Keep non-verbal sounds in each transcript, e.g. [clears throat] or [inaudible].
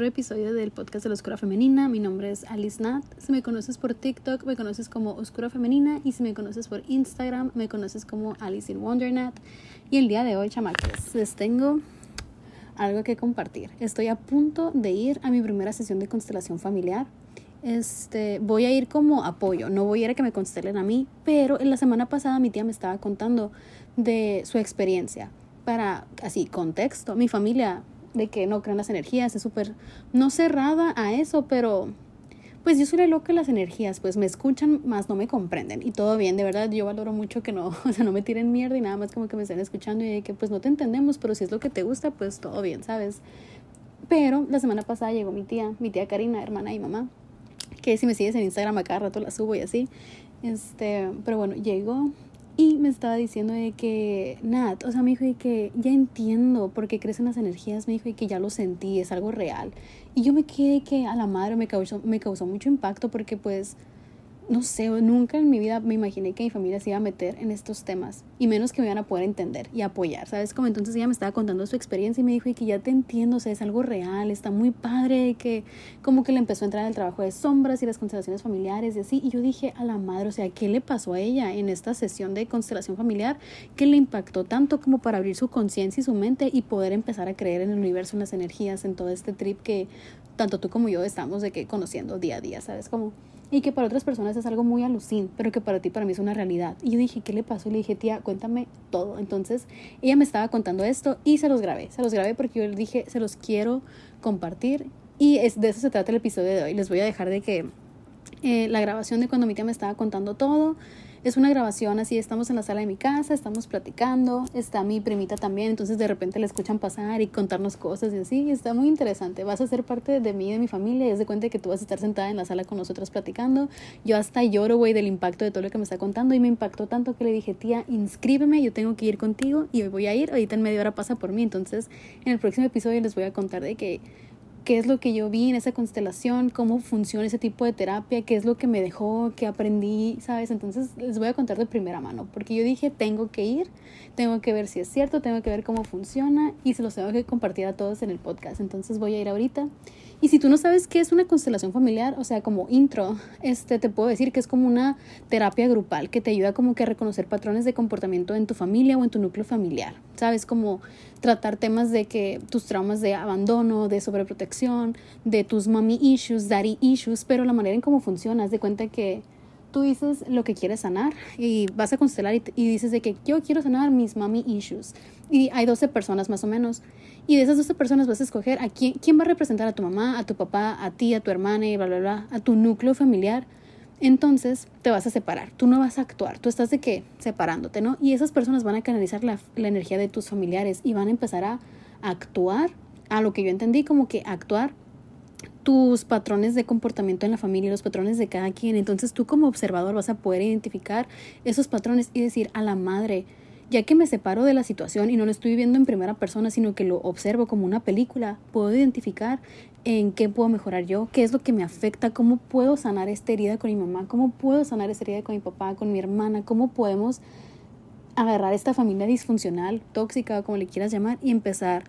Otro episodio del podcast de la Oscura Femenina. Mi nombre es Alice Nat. Si me conoces por TikTok, me conoces como Oscura Femenina. Y si me conoces por Instagram, me conoces como Alice in Wonder Nat. Y el día de hoy, chamaques, les tengo algo que compartir. Estoy a punto de ir a mi primera sesión de constelación familiar. Este, voy a ir como apoyo, no voy a ir a que me constelen a mí, pero en la semana pasada mi tía me estaba contando de su experiencia. Para, así, contexto, mi familia de que no crean las energías, es súper, no cerrada a eso, pero pues yo soy la loca de las energías, pues me escuchan, más no me comprenden. Y todo bien, de verdad, yo valoro mucho que no, [laughs] o sea, no me tiren mierda y nada más como que me estén escuchando y que pues no te entendemos, pero si es lo que te gusta, pues todo bien, ¿sabes? Pero la semana pasada llegó mi tía, mi tía Karina, hermana y mamá, que si me sigues en Instagram a cada rato la subo y así. Este, pero bueno, llegó y me estaba diciendo de que, Nat, o sea, me dijo de que ya entiendo por qué crecen las energías, me dijo de que ya lo sentí, es algo real. Y yo me quedé que a la madre me causó, me causó mucho impacto porque pues no sé, nunca en mi vida me imaginé que mi familia se iba a meter en estos temas y menos que me iban a poder entender y apoyar, ¿sabes? Como entonces ella me estaba contando su experiencia y me dijo y que ya te entiendo, o sea, es algo real, está muy padre, que como que le empezó a entrar el trabajo de sombras y las constelaciones familiares y así, y yo dije a la madre, o sea, ¿qué le pasó a ella en esta sesión de constelación familiar que le impactó tanto como para abrir su conciencia y su mente y poder empezar a creer en el universo, en las energías, en todo este trip que tanto tú como yo estamos de que conociendo día a día, ¿sabes? Como y que para otras personas es algo muy alucin, pero que para ti, para mí es una realidad. Y yo dije, ¿qué le pasó? Y le dije, tía, cuéntame todo. Entonces, ella me estaba contando esto y se los grabé. Se los grabé porque yo le dije, se los quiero compartir. Y es, de eso se trata el episodio de hoy. Les voy a dejar de que eh, la grabación de cuando mi tía me estaba contando todo es una grabación así, estamos en la sala de mi casa, estamos platicando, está mi primita también, entonces de repente la escuchan pasar y contarnos cosas y así, está muy interesante, vas a ser parte de mí y de mi familia y es de cuenta que tú vas a estar sentada en la sala con nosotras platicando, yo hasta lloro, güey, del impacto de todo lo que me está contando y me impactó tanto que le dije, tía, inscríbeme, yo tengo que ir contigo y voy a ir, ahorita en media hora pasa por mí, entonces en el próximo episodio les voy a contar de que qué es lo que yo vi en esa constelación, cómo funciona ese tipo de terapia, qué es lo que me dejó, qué aprendí, ¿sabes? Entonces les voy a contar de primera mano, porque yo dije, tengo que ir, tengo que ver si es cierto, tengo que ver cómo funciona y se los tengo que compartir a todos en el podcast. Entonces voy a ir ahorita. Y si tú no sabes qué es una constelación familiar, o sea, como intro, este te puedo decir que es como una terapia grupal que te ayuda como que a reconocer patrones de comportamiento en tu familia o en tu núcleo familiar. ¿Sabes? Como tratar temas de que tus traumas de abandono, de sobreprotección, de tus mommy issues, daddy issues, pero la manera en cómo funciona, haz de cuenta que tú dices lo que quieres sanar y vas a constelar y, dices de que yo quiero sanar mis mommy issues. Y hay 12 personas más o menos. Y de esas 12 personas vas a escoger a quién, quién va a representar a tu mamá, a tu papá, a ti, a tu hermana y bla, bla, bla, a tu núcleo familiar. Entonces te vas a separar, tú no vas a actuar, tú estás de qué? Separándote, ¿no? Y esas personas van a canalizar la, la energía de tus familiares y van a empezar a actuar, a lo que yo entendí como que actuar tus patrones de comportamiento en la familia, los patrones de cada quien. Entonces tú como observador vas a poder identificar esos patrones y decir a la madre, ya que me separo de la situación y no lo estoy viendo en primera persona, sino que lo observo como una película, puedo identificar en qué puedo mejorar yo, qué es lo que me afecta, cómo puedo sanar esta herida con mi mamá, cómo puedo sanar esta herida con mi papá, con mi hermana, cómo podemos agarrar esta familia disfuncional, tóxica, como le quieras llamar, y empezar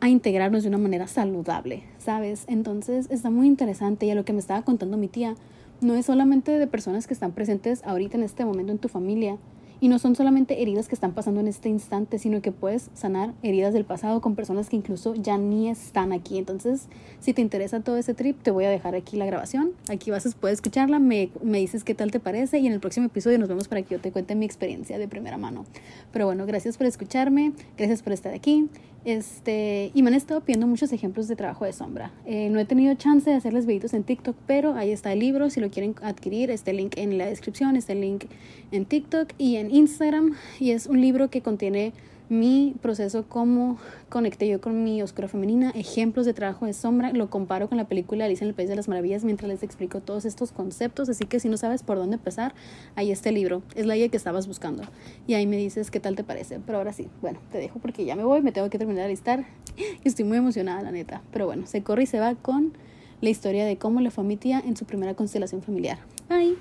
a integrarnos de una manera saludable, ¿sabes? Entonces está muy interesante y a lo que me estaba contando mi tía, no es solamente de personas que están presentes ahorita en este momento en tu familia, y no son solamente heridas que están pasando en este instante, sino que puedes sanar heridas del pasado con personas que incluso ya ni están aquí. Entonces, si te interesa todo ese trip, te voy a dejar aquí la grabación. Aquí vas a poder escucharla, me, me dices qué tal te parece y en el próximo episodio nos vemos para que yo te cuente mi experiencia de primera mano. Pero bueno, gracias por escucharme, gracias por estar aquí. Este, y me han estado pidiendo muchos ejemplos de trabajo de sombra. Eh, no he tenido chance de hacerles videitos en TikTok, pero ahí está el libro. Si lo quieren adquirir, este link en la descripción, este link en TikTok y en Instagram. Y es un libro que contiene mi proceso, cómo conecté yo con mi oscura femenina, ejemplos de trabajo de sombra, lo comparo con la película Alicia en el País de las Maravillas mientras les explico todos estos conceptos, así que si no sabes por dónde empezar, ahí está el libro, es la guía que estabas buscando y ahí me dices qué tal te parece, pero ahora sí, bueno, te dejo porque ya me voy, me tengo que terminar de listar y [gasps] estoy muy emocionada la neta, pero bueno, se corre y se va con la historia de cómo le fue a mi tía en su primera constelación familiar. Bye.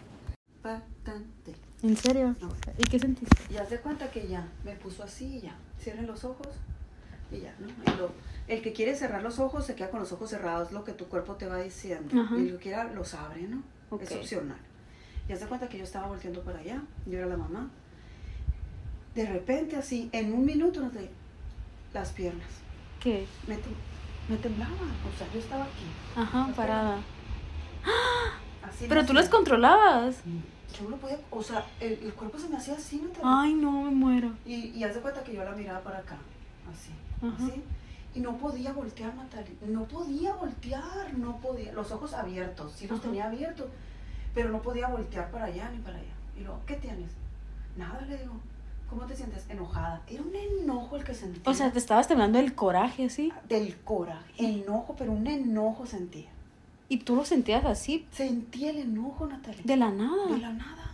¿En serio? ¿Y qué sentiste? Ya se cuenta que ya me puso así y ya. Cierren los ojos. Y ya, ¿no? Y lo- el que quiere cerrar los ojos se queda con los ojos cerrados, lo que tu cuerpo te va diciendo. Ajá. Y el que quiera los abre, ¿no? Ok. Es opcional. Y haz de cuenta que yo estaba volteando para allá, yo era la mamá. De repente, así, en un minuto, no te- las piernas. ¿Qué? Me, tem- me temblaban, o sea, yo estaba aquí. Ajá, parada. Así Pero tú las controlabas. Yo no podía, o sea, el, el cuerpo se me hacía así, ¿no? Ay, no, me muero. Y, y haz de cuenta que yo la miraba para acá, así, Ajá. así. Y no podía voltear, Natalie. No podía voltear, no podía. Los ojos abiertos, sí los Ajá. tenía abiertos, pero no podía voltear para allá ni para allá. Y luego, ¿qué tienes? Nada, le digo. ¿Cómo te sientes? Enojada. Era un enojo el que sentía. O sea, te estabas temblando el coraje así. Del coraje. Enojo, pero un enojo sentía. Y tú lo sentías así, Sentía el enojo, Natalie. de la nada. De la nada.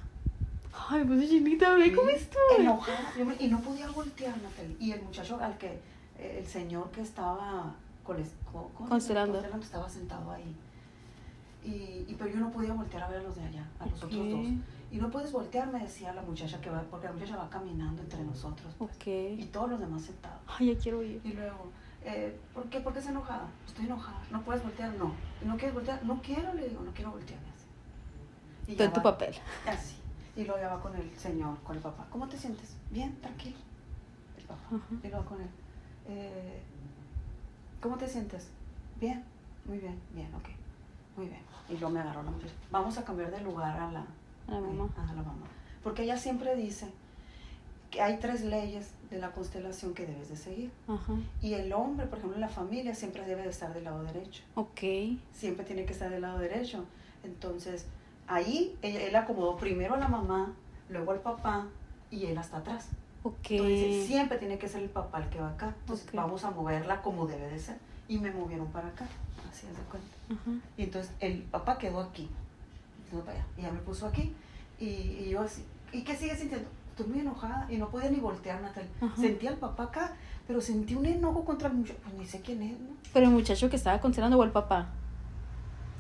Ay, pues chinita, ve cómo estoy. Enojada. Y no podía voltear, Natalie. Y el muchacho al que, eh, el señor que estaba coles- co- ¿cómo se llama? Constelando. estaba sentado ahí. Y, y- pero yo no podía voltear a ver a los de allá, a los otros dos. Y no puedes voltear, me decía la muchacha que va, porque la muchacha va caminando entre nosotros. pues, Y Ok. todos los demás sentados. Ay, ya quiero ir. Y luego, eh, ¿por qué? ¿Por qué estás enojada? Estoy enojada. ¿No puedes voltear? No. ¿No quieres voltear? No quiero, le digo, no quiero voltear. Y ya en tu papel. Así. Y luego ya va con el señor, con el papá. ¿Cómo te sientes? Bien, tranquilo. El papá. Y luego con él. eh, ¿Cómo te sientes? Bien, muy bien, bien, ok. Muy bien. Y luego me agarró la muchacha. Vamos a cambiar de lugar a la, A la mamá. a la mamá. Porque ella siempre dice que hay tres leyes de la constelación que debes de seguir. Ajá. Y el hombre, por ejemplo, en la familia siempre debe de estar del lado derecho. Ok. Siempre tiene que estar del lado derecho. Entonces, ahí ella- él acomodó primero a la mamá, luego al papá y él hasta atrás. Ok. Entonces, siempre tiene que ser el papá el que va acá. Entonces, vamos a moverla como debe de ser. Y me movieron para acá. Así haz de cuenta. Ajá. Y entonces el papá quedó aquí. No para allá. Y ya me puso aquí. Y, y yo así. ¿Y qué sigue sintiendo? Estoy muy enojada y no podía ni voltear, Natalia. Ajá. Sentí al papá acá, pero sentí un enojo contra el muchacho. Pues ni sé quién es, ¿no? Pero el muchacho que estaba considerando o el papá.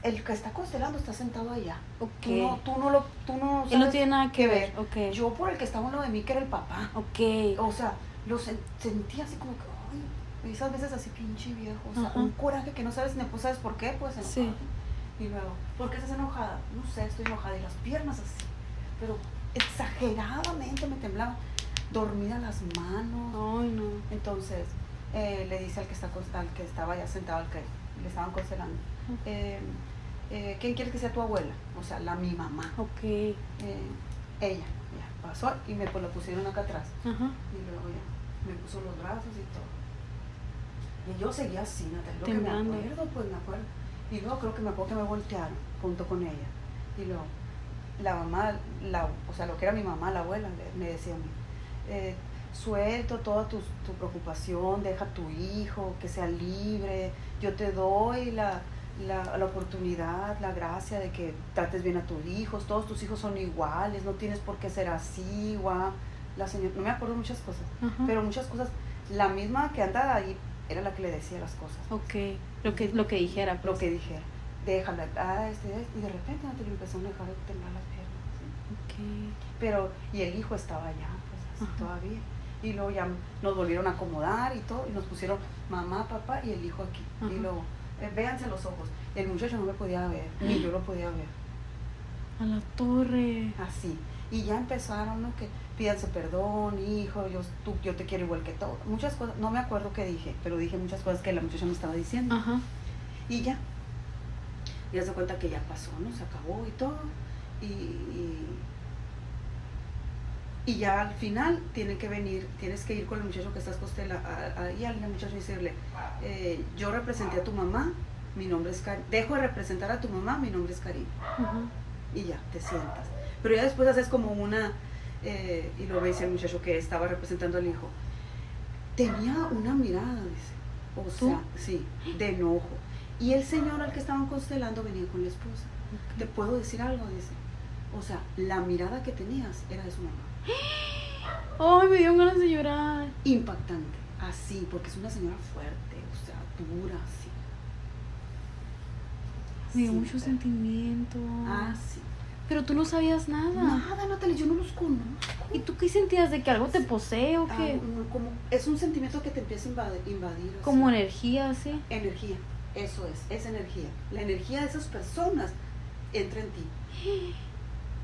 El que está constelando está sentado allá. Ok. Tú no, tú no lo, tú no Él no tiene nada que ver. Ok. Yo por el que estaba uno de mí, que era el papá. Ok. O sea, lo sen- sentí así como que, ay, esas veces así pinche viejo. O sea, Ajá. un coraje que no sabes, ni pues sabes por qué, pues enojado. Sí. Y luego, ¿por qué estás enojada? No sé, estoy enojada. Y las piernas así. Pero exageradamente me temblaban. Dormida las manos. Ay, no. Entonces, eh, le dice al que, está, al que estaba ya sentado, al que le estaban constelando, eh, eh, ¿quién quiere que sea tu abuela? O sea, la mi mamá. Ok. Eh, ella, ya, pasó y me pues, lo pusieron acá atrás. Ajá. Y luego ya, me puso los brazos y todo. Y yo seguía así, Natalia. Lo que me acuerdo, pues me acuerdo. Y luego creo que me acuerdo que me voltearon junto con ella. Y luego, la mamá, la, o sea, lo que era mi mamá, la abuela, me decía a mí, eh, suelto toda tu, tu preocupación, deja a tu hijo, que sea libre, yo te doy la, la, la oportunidad, la gracia de que trates bien a tus hijos, todos tus hijos son iguales, no tienes por qué ser así, guau. La señora, no me acuerdo muchas cosas, pero muchas cosas, la misma que andaba ahí era la que le decía las cosas, Ok. Lo que, lo que dijera. lo pues. que dije, déjala, ah, este, este, y de repente no te empezó a dejar de temblar las piernas. ¿sí? Pero, y el hijo estaba allá, pues así Ajá. todavía. Y luego ya nos volvieron a acomodar y todo, y nos pusieron mamá, papá y el hijo aquí. Ajá. Y luego, eh, véanse los ojos. El muchacho no me podía ver, ni yo lo podía ver. A la torre. Así. Y ya empezaron, ¿no? Que pídanse perdón, hijo, yo, tú, yo te quiero igual que todo. Muchas cosas, no me acuerdo qué dije, pero dije muchas cosas que la muchacha me estaba diciendo. Ajá. Y ya. Ya se cuenta que ya pasó, ¿no? Se acabó y todo. Y, y, y ya al final tiene que venir, tienes que ir con el muchacho que estás costela, a- ahí al muchacho y decirle, eh, yo representé a tu mamá, mi nombre es Karim. Dejo de representar a tu mamá, mi nombre es Karim. Y ya, te sientas. Pero ya después haces como una, eh, y lo ves el muchacho que estaba representando al hijo. Tenía una mirada, dice. O ¿Tú? sea, sí, de enojo. Y el señor al que estaban constelando venía con la esposa. ¿Te puedo decir algo? Dice. O sea, la mirada que tenías era de su mamá. [gasps] Ay, me dio ganas de llorar. Impactante. Así, porque es una señora fuerte, o sea, dura, así. Me dio mucho pero- sentimiento. Ah, sí. Pero tú no sabías nada. Nada, Natalie, yo no los conozco. ¿Y tú qué sentías? ¿De que algo te posee o Ah, qué? no, como, es un sentimiento que te empieza a invadir. invadir así. Como energía, ¿sí? Energía, eso es, es energía. La energía de esas personas entra en ti. [gasps]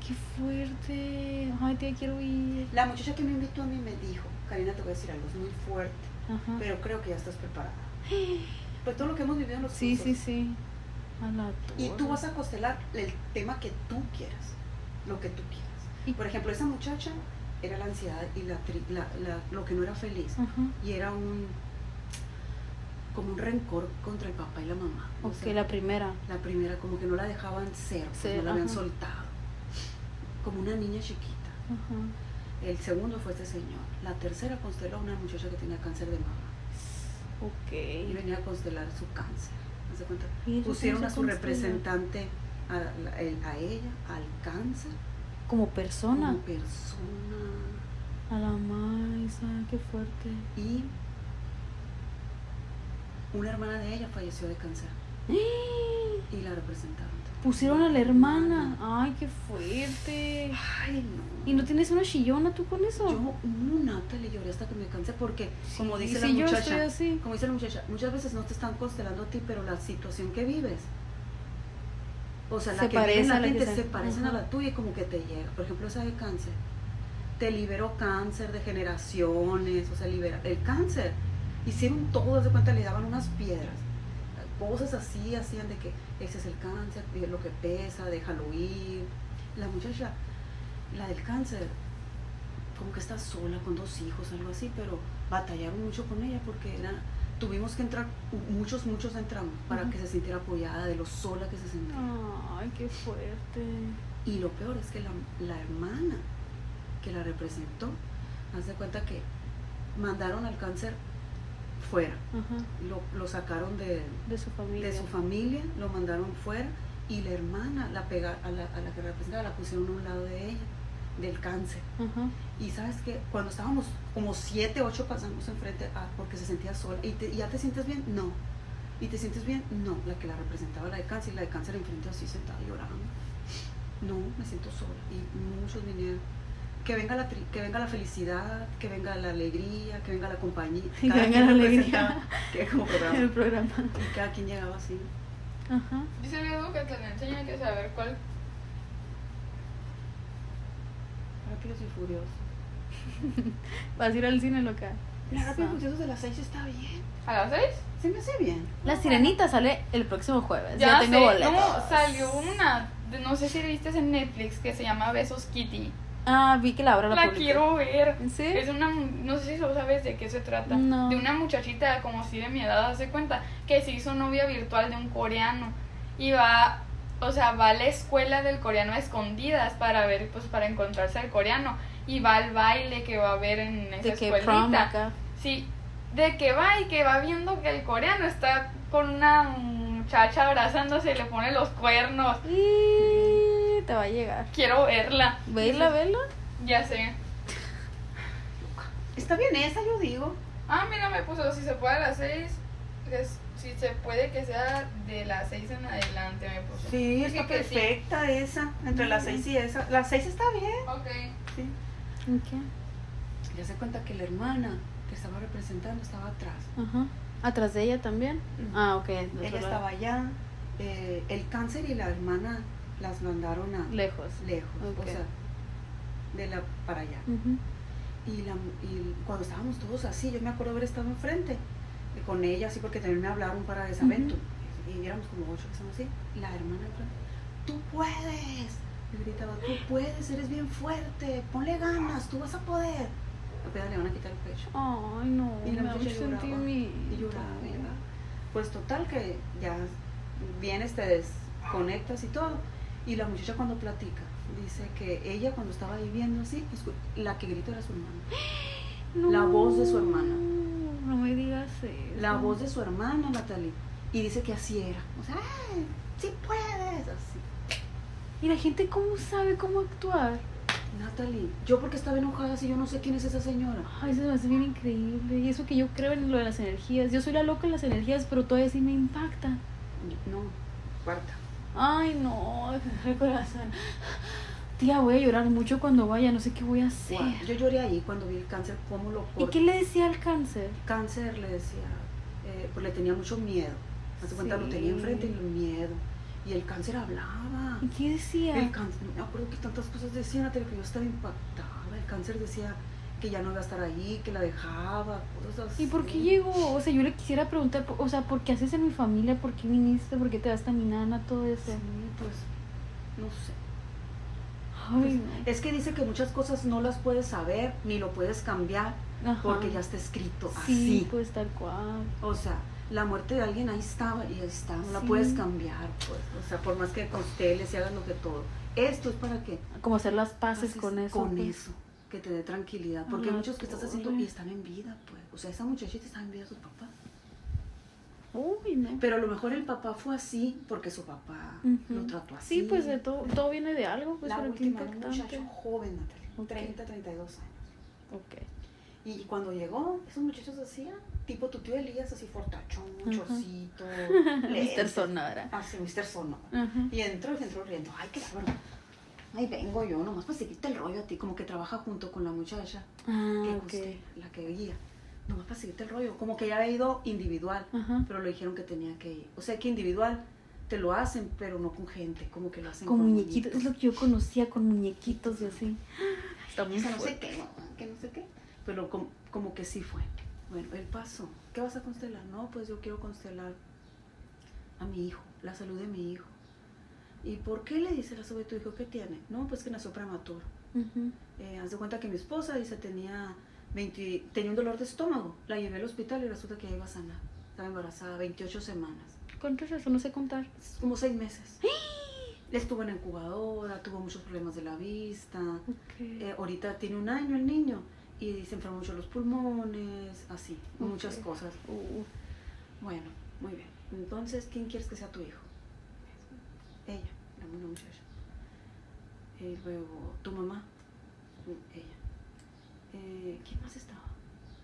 Qué fuerte. Ay, tía, quiero ir. La muchacha que me invitó a mí me dijo, Karina, te voy a decir algo, es muy fuerte, Ajá. pero creo que ya estás preparada. [gasps] Pues todo lo que hemos vivido en los Sí, cursos. sí, sí. A la Y tú vas a constelar el tema que tú quieras, lo que tú quieras. Y- Por ejemplo, esa muchacha era la ansiedad y la, la- la- lo que no era feliz. Ajá. Y era un como un rencor contra el papá y la mamá. O Ok, la primera. la primera, como que no la dejaban ser, Ser, no la habían soltado. Como una niña chiquita. Ajá. El segundo fue este señor. La tercera consteló a una muchacha que tenía cáncer de mama. Y Ok. venía a constelar su cáncer. ¿Haz de cuenta? ¿Y Pusieron a su constela? representante, a, el- a ella, al cáncer, Como persona. como persona. A la maíz, qué fuerte. Y una hermana de ella falleció de cáncer. [gasps] Y la representaron. Pusieron a la hermana. Ay, qué fuerte. Ay, no. ¿Y no tienes una chillona tú con eso? Yo, no, Natalie, lloré hasta que me cansé porque, como dice la muchacha, así. como dice la muchacha, muchas veces no te están constelando a ti, pero la situación que vives, o sea, la Se que vive parece la gente se- parecen a la tuya y como que te llega. Por ejemplo, esa de cáncer, te liberó cáncer de generaciones, o sea, libera el cáncer. Hicieron todo, de cuenta, le daban unas piedras, cosas así, hacían de que ese es el cáncer, lo que pesa, déjalo ir. La muchacha, la del cáncer, como que está sola con dos hijos, algo así, pero batallaron mucho con ella porque era, tuvimos que entrar, muchos, muchos entramos para Ujú. que se sintiera apoyada de lo sola que se sentía. Ay, qué fuerte. Y lo peor es que la, la hermana que la representó, haz de cuenta que mandaron al cáncer fuera, Ajá. lo, lo sacaron de, De su familia. de su familia, lo mandaron fuera y la hermana, la pega, a, la, a la que representaba, la pusieron a un lado de ella, del cáncer. Ajá. Y sabes que cuando estábamos como siete, ocho pasamos enfrente ah, porque se sentía sola. ¿Y, te- ya te sientes bien? No. ¿Y te sientes bien? No. La que la representaba, la de cáncer, y la de cáncer enfrente así sentada llorando. No, me siento sola. Y muchos vinieron. Que venga, la tri- que venga la felicidad, que venga la alegría, que venga la compañía. Que Cada venga quien la alegría. Que como [laughs] programa. El programa. Y cada quien llegaba así. Ajá. Dice el Edu que te le enseña que saber cuál. Rápidos y furiosos. [laughs] Vas a ir al cine local. La rápidos y furiosos de las seis está bien. ¿A las seis? Se me hace bien. La sirenita sale el próximo jueves. Ya, tengo sé. boletos. No, salió una. No sé si viste en Netflix que se llama Besos Kitty. Ah, vi que la abra la, La publicó. quiero ver. ¿En serio? Es una, no sé si lo sabes de qué se trata. No. De una muchachita como si de mi edad, hace cuenta, que se hizo novia virtual de un coreano. Y va, o sea, va a la escuela del coreano a escondidas para ver, pues para encontrarse al coreano. Y va al baile que va a ver en esa De que escuelita. acá. Sí, de que va y que va viendo que el coreano está con una muchacha abrazándose y le pone los cuernos. Y te va a llegar. Quiero verla. Vela, vela. Ya sé. Está bien esa, yo digo. Ah, mira, me puso si se puede a las seis. es- si se puede que sea de las seis en adelante, me puso. Sí, Dije está que sí. perfecta esa. Entre las seis y esa. Las seis está bien. Ok. Sí. Ok. Ya se cuenta que la hermana que estaba representando estaba atrás. Ajá. ¿Atrás de ella también? Ah, ok. Ella estaba allá. eh, el cáncer y la hermana las mandaron a lejos. lejos. O sea, de la para allá. Y, la, y cuando estábamos todos así, yo me acuerdo haber estado enfrente eh, con ella, así porque también me hablaron para Desavento. Y éramos como ocho que estamos así. La hermana enfrente, tú puedes. Me gritaba, tú puedes, eres bien fuerte, ponle ganas, tú vas a poder. Apenas le van a quitar el pecho. Ay, no. Y la me. Y lloraba, y lloraba. Pues total que ya vienes, te desconectas y todo. Y la muchacha cuando platica, dice que ella cuando estaba ahí viendo así, escu- la que gritó era su hermana. [gasps] No. la voz de su hermana. No me digas eso. La voz de su hermana, Natalie. Y dice que así era. O sea, "Ay, sí puedes, así. ¿Y la gente cómo sabe cómo actuar? Natalie, yo porque estaba enojada si yo no sé quién es esa señora. Ay, eso me hace bien increíble. Y eso que yo creo en lo de las energías. Yo soy la loca en las energías, pero todavía sí me impacta. No, cuarta. Ay, no, [laughs] el corazón. tía, voy a llorar mucho cuando vaya, no sé qué voy a hacer. Yo lloré ahí cuando vi el cáncer, cómo lo ¿Y corta. qué le decía al cáncer? Cáncer le decía, eh, pues le tenía mucho miedo. Hace cuenta, lo tenía Sí. enfrente y el miedo. Y el cáncer hablaba. ¿Y qué decía? El cáncer, me acuerdo que tantas cosas decían, que yo estaba impactada. El cáncer decía que ya no iba a estar ahí, que la dejaba, cosas así. ¿Y por qué llegó? O sea, yo le quisiera preguntar, o sea, ¿por qué haces en mi familia? ¿Por qué viniste? ¿Por qué te vas a mi nana? Todo eso. Sí, pues, no sé. Ay, no. Es que dice que muchas cosas no las puedes saber ni lo puedes cambiar Ajá. porque ya está escrito Sí, así. pues tal cual. O sea, la muerte de alguien ahí estaba y ahí está, no la Sí. puedes cambiar, pues. O sea, por más que consteles y hagas lo que todo. Esto es para que Como hacer las paces con eso. Con pues. eso, que te dé tranquilidad. Porque hay muchos que estás haciendo y están en vida, pues. O sea, esa muchachita está en vida de sus papás. Uy, no. Pero a lo mejor el papá fue así porque su papá lo trató así. Sí, pues de todo, todo viene de algo, pues la última, un impactante. muchacho joven, Natalia, Ok. 30, 32 años. Ok. Y cuando llegó, esos muchachos hacían, tipo tu tío Elías, así fortachón, Ajá. chorcito, [laughs] Mr. lentes. Sonora. Así, Mr. Sonora. Y entró y se entró riendo. Ay, qué bárbaro. Ahí vengo yo, nomás para seguirte el rollo a ti, como que trabaja junto con la muchacha Ah, que ok. costea, la que guía. Nomás para seguirte el rollo. Como que ya había ido individual, Ajá. pero le dijeron que tenía que ir. O sea que individual te lo hacen, pero no con gente, como que lo hacen Con muñequitos, es lo que yo conocía con muñequitos y así. Está muy no sé qué, que no sé qué. Pero como, como que sí fue. Bueno, el paso. ¿Qué vas a constelar? No, pues yo quiero constelar a mi hijo, la salud de mi hijo. ¿Y por qué le dice la de tu hijo? ¿Qué tiene? No, pues que nació prematuro. Ujú. Eh, haz de cuenta que mi esposa dice tenía 20 tenía un dolor de estómago. La llevé al hospital y resulta que ya iba a sanar. Estaba embarazada 28 semanas. ¿Cuánto es eso? No sé contar. Como seis meses. Estuvo en incubadora, tuvo muchos problemas de la vista. Ok. Eh, ahorita tiene un año el niño y se enfermó mucho los pulmones, así, muchas Ok. cosas. Uh, Bueno, muy bien. Entonces, ¿quién quieres que sea tu hijo? Una muchacha. Y luego, tu mamá, Mm, ella. Eh, ¿Quién más estaba?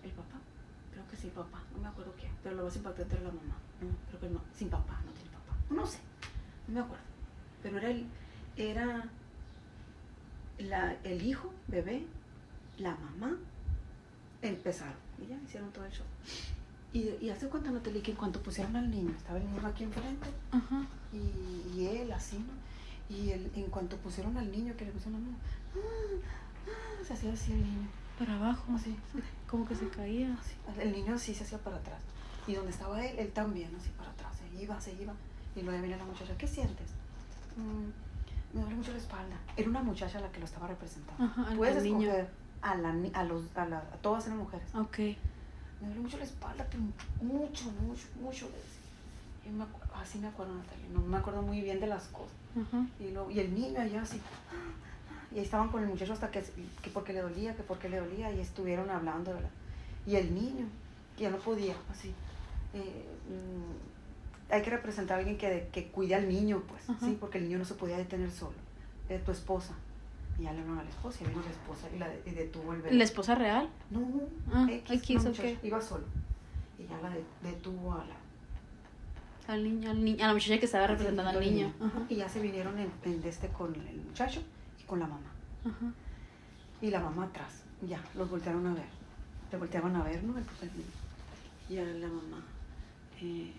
¿El papá? Creo que sí, papá. No me acuerdo quién. Pero lo más impactante era la mamá. No, creo que no. Sin papá, no tiene papá. No sé. No me acuerdo. Pero era el, era la, el hijo, bebé, la mamá, empezaron. Y ya hicieron todo el show. Y, y hace cuenta, Natalie, que en cuanto pusieron al niño, estaba el niño aquí enfrente Ajá. y, y él así, ¿no? Y el, en cuanto pusieron al niño, que le pusieron la mano, ah, ah, se hacía así el niño. Para abajo. Así, Como que se caía. así. El niño así se hacía para atrás. Y donde estaba él, él también, así para atrás. Se iba, se iba. Y luego viene la muchacha, ¿qué sientes? "Mm, me duele mucho la espalda. Era una muchacha la que lo estaba representando. Ajá, al- Puedes al niño. escoger a, la, a, los, a, la, a todas eran mujeres. Ok. Me duele mucho la espalda, pero mucho, mucho, mucho. Y me así me acuerdo, Natalia. No me acuerdo muy bien de las cosas. Y, luego, y el niño allá así. Y ahí estaban con el muchacho hasta que, que porque le dolía, que porque le dolía. Y estuvieron hablando. ¿verdad? Y el niño, que ya no podía, así. eh, mm, hay que representar a alguien que, que cuide al niño, pues. ¿sí? Porque el niño no se podía detener solo. Eh, tu esposa. Y ya le hablaron a la esposa, y vino la esposa y, la de- y detuvo el bebé. ¿La esposa real? No, Ah, X, X, muchacha, iba solo. Y ya la de- detuvo a la, Al niño, al niño, a la muchacha que estaba representando al niño. Ajá. Y ya se vinieron en, en este con el muchacho y con la mamá. Ajá. Y la mamá atrás. Ya, los voltearon a ver. Te volteaban a ver, ¿no? El, el niño. Y a la mamá. eh,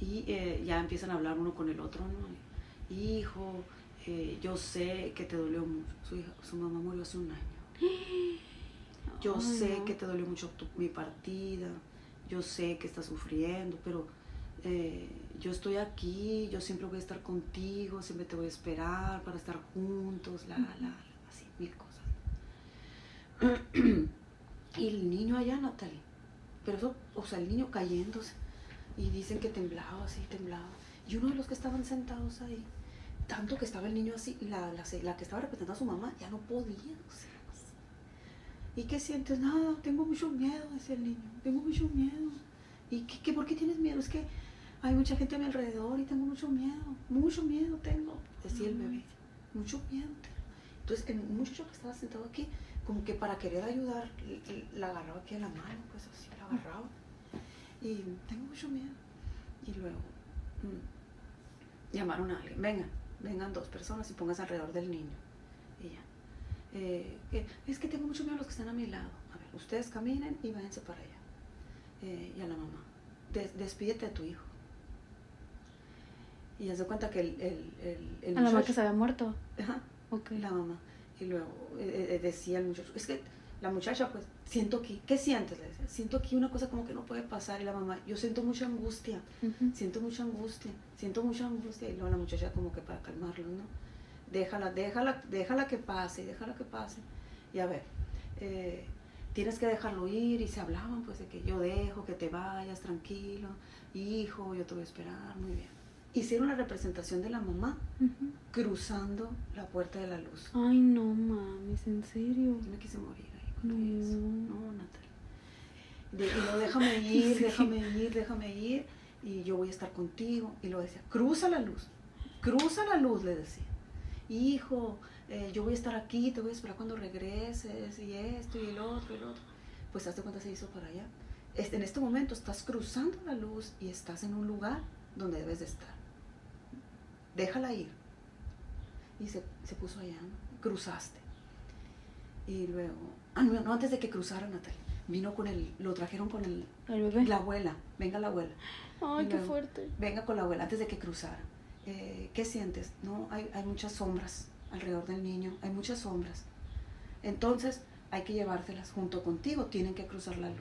y eh, ya empiezan a hablar uno con el otro, ¿no? Hijo, eh, yo sé que te dolió mucho. Su, hija, su mamá murió hace un año. Yo sé no. que te dolió mucho tu- mi partida, yo sé que estás sufriendo, pero eh, yo estoy aquí, yo siempre voy a estar contigo, siempre te voy a esperar para estar juntos, la, la, la, así, mil cosas. [clears throat] y el niño allá, Natalie, pero eso, o sea, el niño cayéndose, y dicen que temblaba, así, temblaba. Y uno de los que estaban sentados ahí, tanto que estaba el niño así, la, la, la que estaba representando a su mamá, ya no podía, o sea, así. ¿Y qué sientes? Nada, tengo mucho miedo, decía el niño. Tengo mucho miedo. ¿Y qué, qué, por qué tienes miedo? Es que hay mucha gente a mi alrededor y tengo mucho miedo. Mucho miedo tengo, decía el bebé. Mucho miedo tengo. Entonces, el muchacho que estaba sentado aquí, como que para querer ayudar, la agarraba aquí a la mano, pues así, la agarraba. Y tengo mucho miedo. Y luego mm, llamaron a alguien. Vengan, vengan dos personas y pónganse alrededor del niño. Y ya. Eh, que, es que tengo mucho miedo a los que están a mi lado. A ver, ustedes caminen y váyanse para allá. Eh, y a la mamá, des- despídete de tu hijo. Y haz de cuenta que el, el, el, el A la mamá que se había muerto. Ajá, Ok. la mamá. Y luego eh, decía el muchacho, es que la muchacha, pues, siento aquí, ¿qué sientes? Le decía, siento aquí una cosa como que no puede pasar. Y la mamá, yo siento mucha angustia, siento mucha angustia, siento mucha angustia. Y luego la muchacha como que para calmarlo, ¿no? Déjala, déjala, déjala que pase, déjala que pase. Y a ver, eh, tienes que dejarlo ir. Y se hablaban, pues, de que yo dejo, que te vayas tranquilo. Hijo, yo te voy a esperar, muy bien. Hicieron la representación de la mamá cruzando la puerta de la luz. Ay, no mames, ¿en serio? Yo me quise morir No. eso. No, Natalia. De- y lo déjame [laughs] ir, déjame ir, déjame ir, y yo voy a estar contigo. Y lo decía, cruza la luz, cruza la luz, le decía. Hijo, eh, yo voy a estar aquí, te voy a esperar cuando regreses, y esto, y el otro, y el otro. Pues hazte cuenta se hizo para allá. Este, en este momento estás cruzando la luz y estás en un lugar donde debes de estar. Déjala ir. Y se, se puso allá, ¿no? cruzaste. Y luego, ah, no, no, antes de que cruzara Natalia, vino con el, lo trajeron con el, ¿El bebé? la abuela, venga la abuela, Ay, qué fuerte. venga con la abuela antes de que cruzara. Eh, ¿Qué sientes? No, hay, hay muchas sombras alrededor del niño, hay muchas sombras. Entonces hay que llevárselas junto contigo, tienen que cruzar la luz.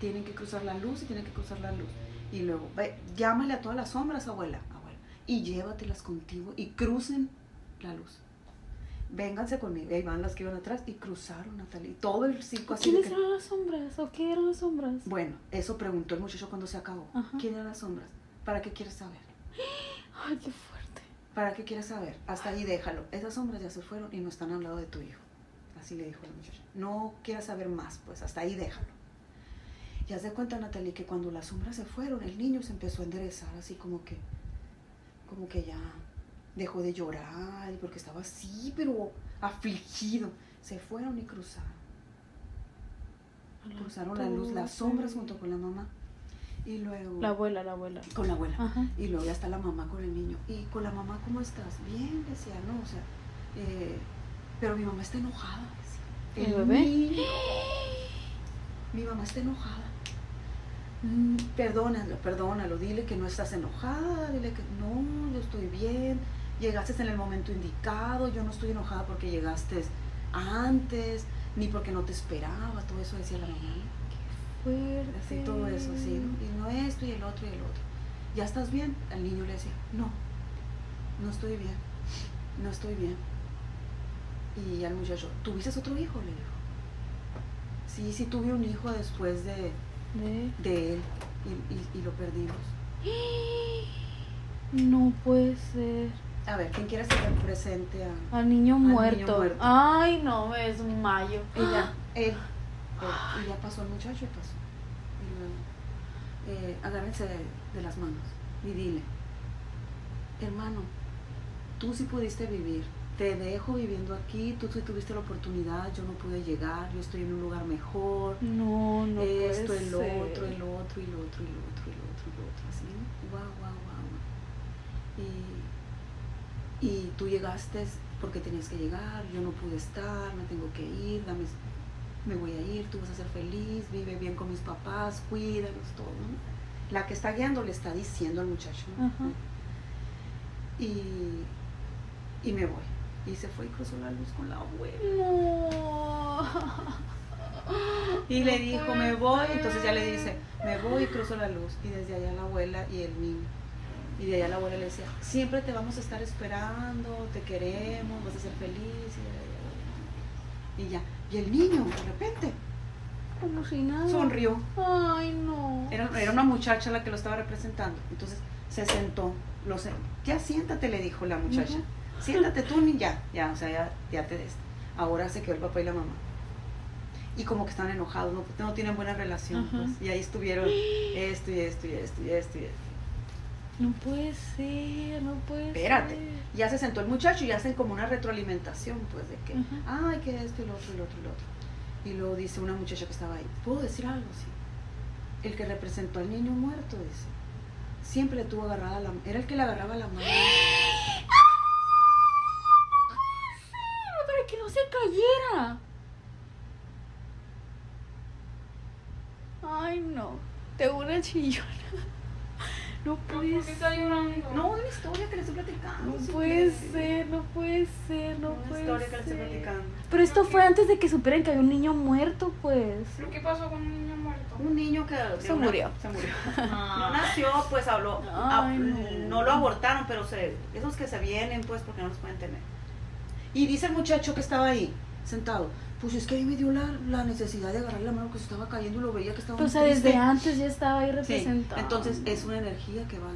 Tienen que cruzar la luz y tienen que cruzar la luz. Y luego, ve, llámale a todas las sombras, abuela, abuela, y llévatelas contigo y crucen la luz. Vénganse conmigo. Y ahí van las que iban atrás y cruzaron, Natalia. Y todo el circo así. ¿Quiénes que- eran las sombras? ¿O qué eran las sombras? Bueno, eso preguntó el muchacho cuando se acabó. Ajá. ¿Quién eran las sombras? ¿Para qué quieres saber? [gasps] Ay, qué fuerte. ¿Para qué quieres saber? Hasta ahí déjalo. Esas sombras ya se fueron y no están al lado de tu hijo. Así le dijo la muchacha. No quieras saber más, pues hasta ahí déjalo. Y haz de cuenta, Natalie, que cuando las sombras se fueron, el niño se empezó a enderezar, así como que, como que ya dejó de llorar, porque estaba así, pero afligido. Se fueron y cruzaron. Cruzaron la luz, las sombras junto con la mamá. Y luego... La abuela, la abuela. Con la abuela. Ajá. Y luego ya está la mamá con el niño. ¿Y con la mamá cómo estás? Bien, decía, ¿no? O sea, eh, pero mi mamá está enojada, decía. ¿El bebé? niño, mi mamá está enojada. Mm, Perdónalo, perdónalo, dile que no estás enojada, dile que no, yo estoy bien, llegaste en el momento indicado, yo no estoy enojada porque llegaste antes, ni porque no te esperaba, todo eso decía la mamá. ¿no? Fuerte. Así todo eso, así, ¿no? Y no esto y el otro y el otro. ¿Ya estás bien? Al niño le decía, no, no estoy bien, no estoy bien. Y al muchacho, ¿tuviste otro hijo? Le dijo. Sí, sí tuve un hijo después de, De... de él y, y- y lo perdimos. [gasps] No puede ser. A ver, ¿quién quiere hacer presente a Al niño muerto. muerto. Ay, no, es un mayo. ella? [gasps] Él. Él. Y ya pasó el muchacho y pasó. Y luego, eh, agárrense de, de las manos y dile, hermano, tú sí pudiste vivir, te dejo viviendo aquí, tú sí tuviste la oportunidad, yo no pude llegar, yo estoy en un lugar mejor, No, no esto, puede el ser. otro, el otro, y el otro, y el otro, y el otro, y el otro, así, guau, guau, guau. Y, y tú llegaste porque tenías que llegar, yo no pude estar, me tengo que ir, dame, me voy a ir, tú vas a ser feliz, vive bien con mis papás, cuídalos, todo, ¿no? La que está guiando le está diciendo al muchacho, ¿no? Ajá. Y, y me voy. Y se fue y cruzó la luz con la abuela. No. [laughs] Y le dijo, me voy, entonces ya le dice, me voy y cruzo la luz. Y desde allá la abuela y el niño. Y de allá la abuela le decía, siempre te vamos a estar esperando, te queremos, vas a ser feliz. Y, ya. Y el niño, de repente, Como si nada. sonrió. Ay, no. Era, era una muchacha la que lo estaba representando. Entonces se sentó. Lo se- ya siéntate, le dijo la muchacha. Siéntate tú, ni ya, ya, o sea, ya, ya te des. Ahora se quedó el papá y la mamá. Y como que están enojados, no, no tienen buena relación. Pues. Y ahí estuvieron esto y esto y esto y esto y esto. No puede ser, no puede ser. Espérate. Ya se sentó el muchacho y hacen como una retroalimentación, pues, de que, ay, que esto y lo otro y lo otro y lo otro. Y luego dice una muchacha que estaba ahí, ¿puedo decir algo? Sí. El que representó al niño muerto, dice. Siempre le tuvo agarrada la. Era el que le agarraba la mano. ¡Ah! Para que no se cayera. Ay, no. Tengo una chillona. No, una historia que le estoy platicando. No puede ser, no puede ser, no Una puede historia que le estoy ser. platicando. Pero esto fue antes de que supieran que había un niño muerto, pues. ¿Pero qué pasó con un niño muerto? Un niño que Se una- murió. Se murió. [laughs] No nació, pues habló. Ay, ah, no. no. lo abortaron, pero se, esos que se vienen, pues, porque no los pueden tener. Y dice el muchacho que estaba ahí, sentado. Pues es que ahí me dio la, la necesidad de agarrar la mano que se estaba cayendo y lo veía que estaba O muy sea, desde antes ya estaba ahí Sí, representado. entonces es una energía que va.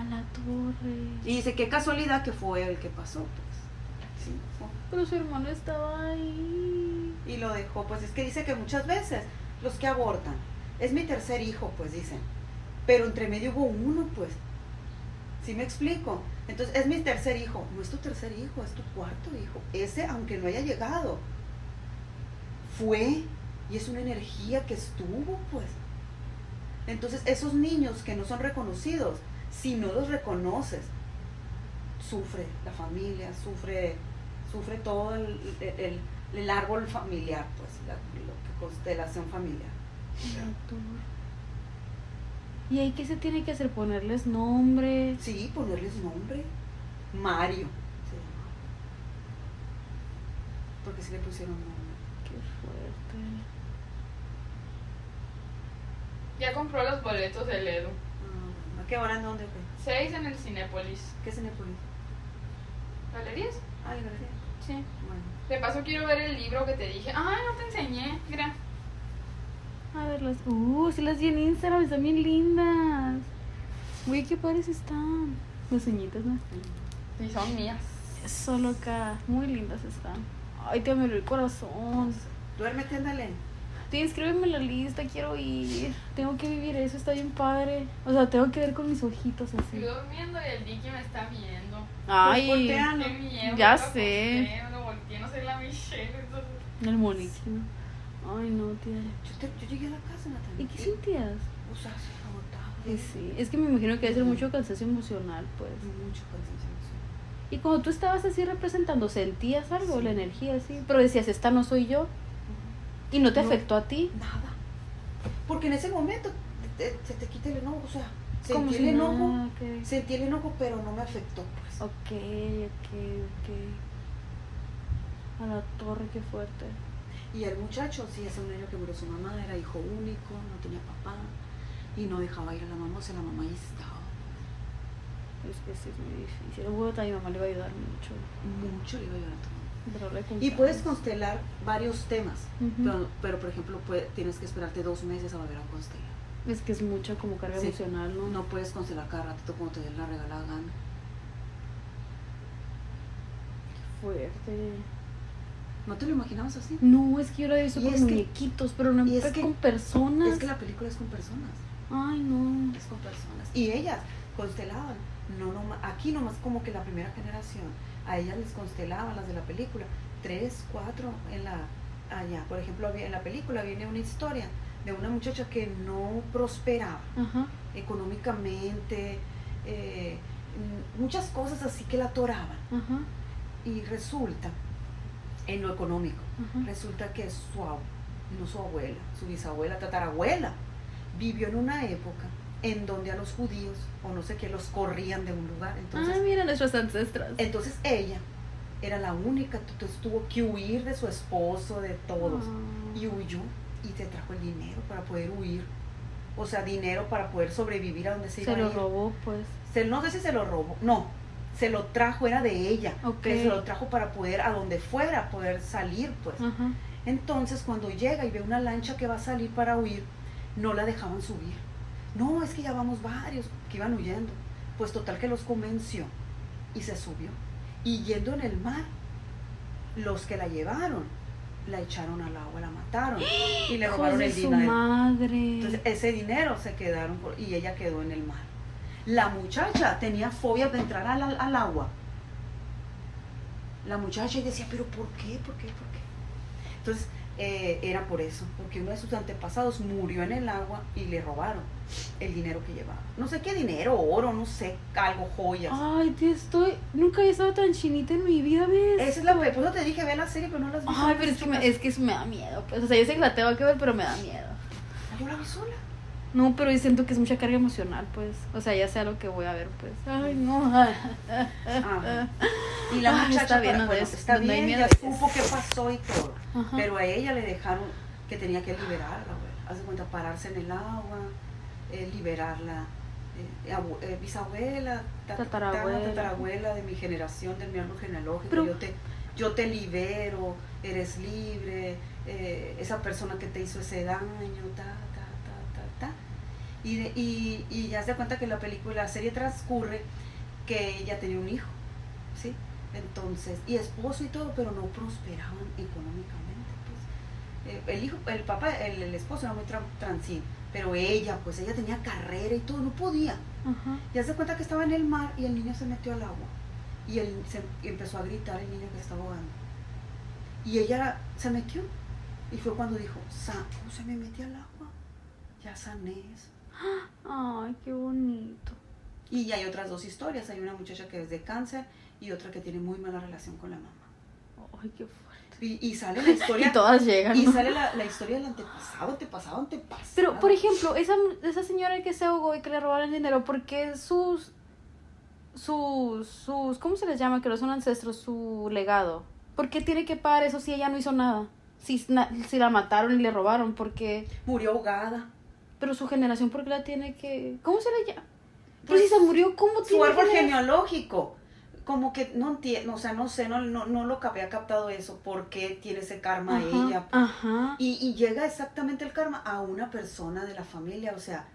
A la torre. Y dice, qué casualidad que fue el que pasó, pues. Sí, fue. Pero su hermano estaba ahí. y lo dejó. Pues es que dice que muchas veces los que abortan, es mi tercer hijo, pues dicen, pero entre medio hubo uno, pues. ¿Sí me explico? Entonces es mi tercer hijo, no es tu tercer hijo, es tu cuarto hijo. Ese, aunque no haya llegado, fue y es una energía que estuvo, pues. Entonces esos niños que no son reconocidos, si no los reconoces, sufre la familia, sufre, sufre todo el, el- el árbol familiar, pues, la, constelación familiar. ¿Y ahí qué se tiene que hacer? ¿Ponerles nombre? Sí, ponerles nombre. Mario. se llama. Porque si le pusieron nombre. Qué fuerte. Ya compró los boletos del Edu. Ah, ¿A qué hora en dónde? qué? Seis en el Cinépolis. ¿Qué es Cinepolis? ¿Galerías? Ah, la galería. Sí. Bueno. De paso quiero ver el libro que te dije. Ay, no te enseñé. Mira. A ver, las. Uh, sí las vi en Instagram, están bien lindas. Uy, qué padres están. Las uñitas, ¿no? Sí, son mías. Solo acá. Muy lindas están. Ay, te me el corazón. Duérmete, ándale. Sí, inscríbeme en la lista, quiero ir. Tengo que vivir eso, está bien padre. O sea, tengo que ver con mis ojitos así. Estoy durmiendo y el Dicky me está viendo. Ay, voltea. Ah, no. Qué miedo. Ya sé. volteé, no sé la Michelle. entonces- el monito. Ay, no, tía. Yo, te- yo llegué a la casa, Natalia. ¿Y qué sentías? O sea, sí, agotado. Sí, sí. Es que me imagino que debe ser mucho cansancio emocional, pues. Mucho cansancio. sí. Y cuando tú estabas así representando, ¿sentías algo? La energía así. Pero decías, esta no soy yo. Y no te No. afectó a ti. Nada. Porque en ese momento te- te- se te quita el enojo. O sea, sentí el enojo. nada, ok. Sentí el enojo, pero no me afectó, pues. Ok, ok, ok. A la torre, qué fuerte. Y el muchacho, sí, es un niño que murió su mamá, era hijo único, no tenía papá y no dejaba ir a la mamá, o sea, la mamá ahí estaba. Es que sí es muy difícil. Bueno, a mi mamá le va a ayudar mucho. Mucho le iba a ayudar a tu mamá. Y puedes constelar varios temas, pero, pero, por ejemplo, puede- tienes que esperarte dos meses a volver a constelar. Es que es mucha como carga Sí. emocional, ¿no? No puedes constelar cada ratito como te dé la regalada gana. Fuerte. ¿No te lo imaginabas así? No, es que yo lo he visto con muñequitos, pero no es es que- con personas. Es que la película es con personas. Ay, no. es con personas. Y ellas constelaban, no noma- aquí nomás como que la primera generación, a ellas les constelaban las de la película, tres, cuatro en la allá. Por ejemplo, en la película viene una historia de una muchacha que no prosperaba Ajá. económicamente, eh, muchas cosas así que la atoraban. Ajá. Y resulta, en lo económico, resulta que su, no su abuela, su bisabuela, tatarabuela, vivió en una época en donde a los judíos, o no sé qué, los corrían de un lugar. Entonces, Ay, mira nuestras ancestras. entonces ella era la única, entonces tuvo que huir de su esposo, de todos, Ah. y huyó y se trajo el dinero para poder huir. O sea, dinero para poder sobrevivir a donde se, iba Se a lo ir. robó, pues. Se- no sé si se lo robó, no, se lo trajo, era de ella, que se lo trajo para poder, a donde fuera, poder salir, pues. Entonces, cuando llega y ve una lancha que va a salir para huir, no la dejaban subir. No, es que ya vamos varios que iban huyendo. Pues total que los convenció y se subió. Y yendo en el mar, los que la llevaron, la echaron al agua, la mataron y le [gasps] robaron el dinero. madre. Entonces, ese dinero se quedaron por- y ella quedó en el mar. La muchacha tenía fobia de entrar al, al agua. La muchacha y decía, pero ¿por qué? ¿Por qué? ¿Por qué? Entonces, eh, era por eso, porque uno de sus antepasados murió en el agua y le robaron el dinero que llevaba. No sé qué dinero, oro, no sé, algo, joyas. Ay, tío, estoy. Nunca he estado tan chinita en mi vida, ¿ves? Esa es la por eso te dije, ve la serie, pero no las vi. Ay, pero es que, me, es que eso me da miedo. Pues. O sea, yo sé que la tengo que ver, pero me da miedo. Yo la vi sola. No, pero yo siento que es mucha carga emocional, pues. O sea, ya sea lo que voy a ver, pues. Ay, no. Ah, Ajá. Y la Ay, muchacha está bien, para- bueno, está hay bien, ya supo qué pasó y todo. Ajá. Pero a ella le dejaron que tenía que liberarla, güey. Haz de cuenta, pararse en el agua, eh, liberarla. Eh, abu- eh, bisabuela, ta- ta- ta- Tatarabuela. tatarabuela de mi generación, de mi árbol genealógico. Pero- yo, te, yo te libero, eres libre, eh, esa persona que te hizo ese daño, ta, ta, Y, de- y, y ya se da cuenta que la película, la serie transcurre que ella tenía un hijo, ¿sí? Entonces, y esposo y todo, pero no prosperaban económicamente. Pues. Eh, el hijo, el papá, el, el esposo era muy tran- pero ella, pues ella tenía carrera y todo, no podía. Ya se cuenta que estaba en el mar y el niño se metió al agua. Y él se y empezó a gritar el niño que se estaba ahogando. Y ella se metió. Y fue cuando dijo, "Sa- ¿cómo se me metí al agua? Ya sané eso. Ay, qué bonito. Y hay otras dos historias. Hay una muchacha que es de cáncer y otra que tiene muy mala relación con la mamá. Ay, qué fuerte. Y, y sale la historia. [laughs] Y todas llegan. y ¿no? sale la, la historia del antepasado, antepasado, antepasado. Pero, por ejemplo, esa, esa señora que se ahogó y que le robaron el dinero, ¿por qué sus, sus, sus, ¿cómo se les llama? Que no son ancestros, su legado. ¿Por qué tiene que pagar eso si ella no hizo nada? Si, na- si la mataron y le robaron, porque Murió ahogada. Pero su generación, ¿por qué la tiene que...? ¿Cómo se le llama? Pero Pues, si se murió, ¿cómo Su tiene árbol que- genealógico. Como que no entiendo, o sea, no sé, no, no, no lo había captado eso, por qué tiene ese karma Ajá, ella. Ajá. Y, y llega exactamente el karma a una persona de la familia, o sea,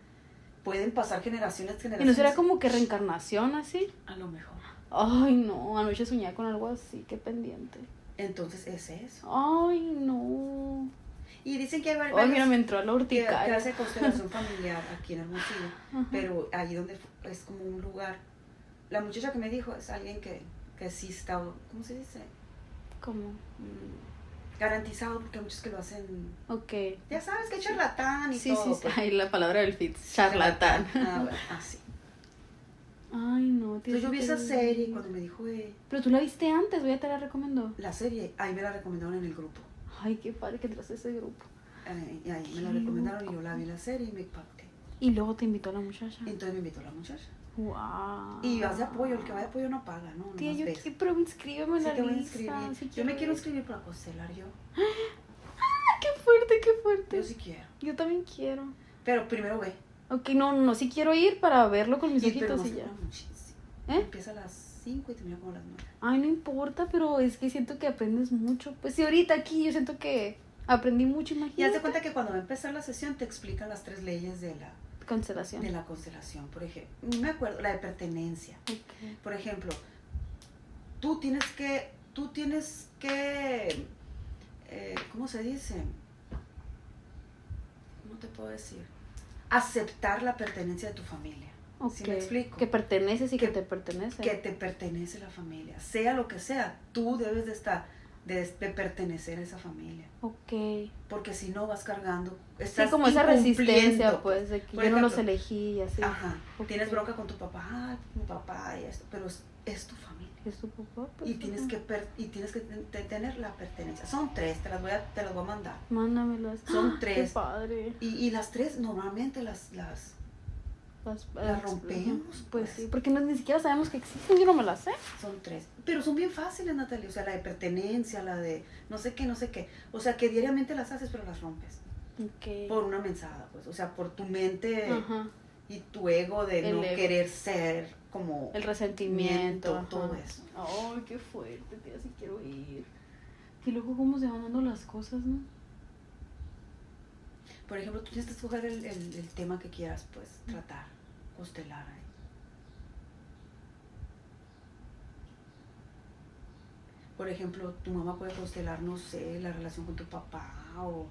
pueden pasar generaciones, ¿Y generaciones. no será como que reencarnación así? A lo mejor. Ay, no, anoche soñé con algo así, qué pendiente. Entonces es eso. Ay, no. Y dicen que hay Ay, mira, me entró la que, que hace constelación [laughs] familiar aquí en Hermosillo, Ajá. pero ahí donde es como un lugar. La muchacha que me dijo es alguien que, que sí está, ¿cómo se dice? ¿Cómo? Mm, garantizado, porque hay muchos que lo hacen Ok. Ya sabes que charlatán y Sí, todo. sí, sí. pues. Ay, la palabra del fit. Charlatán. Ah, bueno, así. Ay, no. Tienes yo vi esa serie cuando me dijo eh, Pero tú la viste antes, voy a te la recomendó. la serie, ahí me la recomendaron en el grupo. Ay, qué padre que traes ese grupo. Eh, y ahí me la recomendaron y yo la vi la serie y me impacté. Y luego te invitó la muchacha. Entonces me invitó la muchacha. Wow. Y vas de apoyo, el que va de apoyo no paga, ¿no? Tía, yo ves. qui- pero inscríbeme en Sí la te voy a lista. inscribir. yo me quiero ir. inscribir para constelar yo. Qué fuerte, qué fuerte. Yo sí quiero. Yo también quiero. Pero primero ve. Ok, no, no, sí quiero ir para verlo con mis Y, pero ojitos no y ya. muchísimo. ¿Eh? Empieza a las 5 y termina como a las 9. Ay, no importa, pero es que siento que aprendes mucho. Pues sí, ahorita aquí yo siento que aprendí mucho, Y imagínate. haz de cuenta que cuando va a empezar la sesión te explican las tres leyes de la, Constelación. de la constelación. Por ejemplo, me acuerdo, la de pertenencia. Por ejemplo, tú tienes que, tú tienes que, eh, ¿cómo se dice? ¿Cómo te puedo decir? Aceptar la pertenencia de tu familia. ¿Sí me Ok. explico? Que perteneces y que, Que- te pertenece. Que te pertenece la familia. Sea lo que sea, tú debes de estar, de, de pertenecer a esa familia. Ok. Porque si no vas cargando, Sí, estás como esa resistencia, pues, de que Por yo no los elegí y así. Ajá. Tienes bronca con tu papá, ay, mi papá y esto, pero es, es tu familia. ¿Es tu papá? Pues, y tienes que per- y tienes que ten- te- tener la pertenencia. Son tres, te las voy a, te las voy a mandar. Mándamelas. Son [gasps] tres. Qué padre. Y, y las tres normalmente las, las Las, Las las- rompemos, Pues pues. sí, porque no, ni siquiera sabemos que existen, yo no me las sé. son tres. Pero son bien fáciles, Natalia. O sea, la de pertenencia, la de no sé qué, no sé qué. O sea, que diariamente las haces, pero las rompes. Ok. Por una mensada, pues. O sea, por tu mente Ajá. y tu ego de El no ego. querer ser como El resentimiento. Miento, todo eso. Ay, qué fuerte, tía, sí quiero ir. Y luego cómo se van dando las cosas, ¿no? Por ejemplo, tú tienes que escoger el, el- el tema que quieras, pues, tratar, constelar ahí. Por ejemplo, tu mamá puede constelar, no sé, la relación con tu papá o...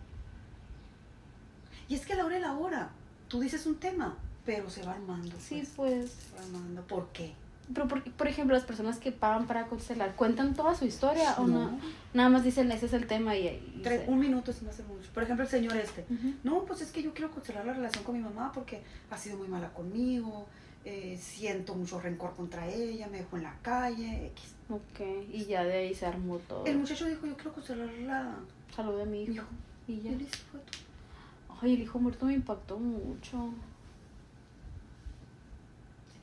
Y es que a la hora de la hora, tú dices un tema, pero se va armando. Sí, pues, pues. se va armando. ¿Por qué? Pero, por, por ejemplo, las personas que pagan para constelar, ¿cuentan toda su historia o no? Nada más dicen, ese es el tema y... y Tres- se- un minuto se me hace mucho. Por ejemplo, el señor este. No, pues es que yo quiero constelar la relación con mi mamá porque ha sido muy mala conmigo, eh, siento mucho rencor contra ella, me dejó en la calle, X. Ok, y ya de ahí se armó todo. El muchacho dijo, yo quiero constelar la... Salud de mi hijo. Hijo. Y Y ya. listo, fue todo. Ay, el hijo muerto me impactó mucho.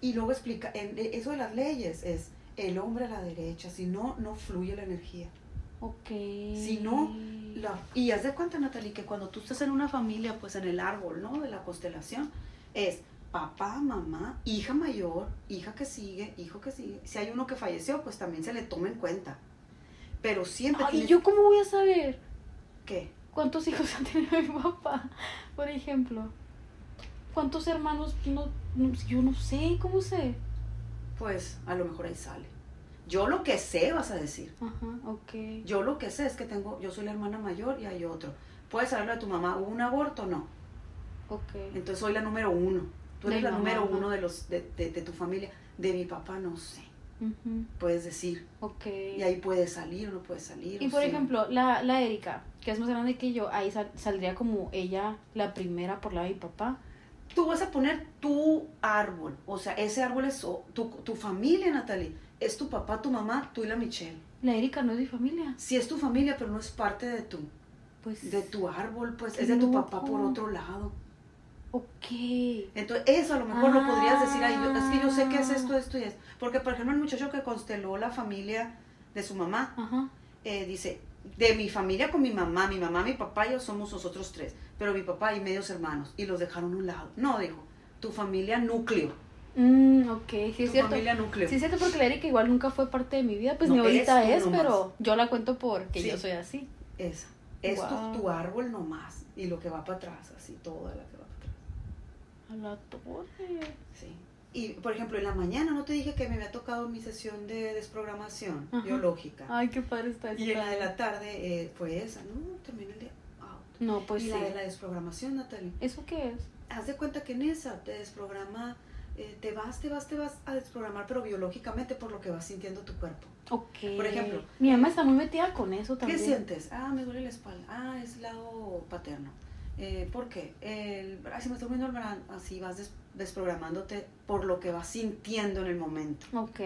Y luego explica, en, e, eso de las leyes es el hombre a la derecha, si no, no fluye la energía. Ok. Si no, la, y haz de cuenta, Natalie, que cuando tú estás en una familia, pues en el árbol, ¿no? De la constelación, es papá, mamá, hija mayor, hija que sigue, hijo que sigue. Si hay uno que falleció, pues también se le toma en cuenta. Pero siempre Ay, tienes- ¿yo cómo voy a saber ¿Qué? cuántos hijos [laughs] ha tenido mi papá? Por ejemplo. ¿Cuántos hermanos? No, no, yo no sé, ¿cómo sé? Pues a lo mejor ahí sale. Yo lo que sé, vas a decir. Ajá, ok. Yo lo que sé es que tengo, yo soy la hermana mayor y hay otro. Puedes saberlo de tu mamá, ¿hubo un aborto? No. Ok. Entonces soy la número uno. Tú eres De la número uno de, los, de, de- de tu familia. De mi papá no sé. Ujú, Puedes decir. Ok. Y ahí puede salir o no puede salir. Y o por sí. ejemplo, la, la Erika, que es más grande que yo, ahí sal- saldría como ella la primera por la de mi papá. Tú vas a poner tu árbol. O sea, ese árbol es tu, tu familia, Natalie. Es tu papá, tu mamá, tú y la Michelle. La Erika no es mi familia. Sí es tu familia, pero no es parte de tu, Pues. de tu árbol, pues Qué es de tu papá por otro lado. Ok. Entonces, eso a lo mejor lo podrías decir ahí. yo- Es que yo sé que es Ah. esto, esto y esto. Porque, por ejemplo, el muchacho que consteló la familia de su mamá, Ajá. eh, dice, de mi familia con mi mamá, mi mamá, mi papá y yo somos nosotros tres, pero mi papá y medios hermanos, y los dejaron a un lado. No, dijo, tu familia núcleo, Mm, ok, sí tu es cierto. familia núcleo. Sí es cierto porque la Erika igual nunca fue parte de mi vida, pues No, ni ahorita eres es, nomás. pero yo la cuento porque Sí. yo soy así. Esa. Es tu- tu, árbol nomás, y lo que va para atrás, así, toda la que va para atrás. A la torre. Sí. Y, por ejemplo, en la mañana no te dije que me había tocado mi sesión de desprogramación Ajá. biológica. Ay, qué padre está eso. y en la de la tarde eh, fue esa, ¿no? También el día out. No, pues y sí. la de la desprogramación, Natalie. ¿Eso qué es? haz de cuenta que en esa te desprograma, eh, te vas, te vas, te vas a desprogramar, pero biológicamente por lo que vas sintiendo tu cuerpo. Ok. Por ejemplo. Mi mamá está muy metida con eso también. ¿Qué sientes? Ah, me duele la espalda. Ah, es lado paterno. Eh, ¿Por qué? El, ah, se me está durmiendo el verano. Así vas des- desprogramándote por lo que vas sintiendo en el momento. Ok.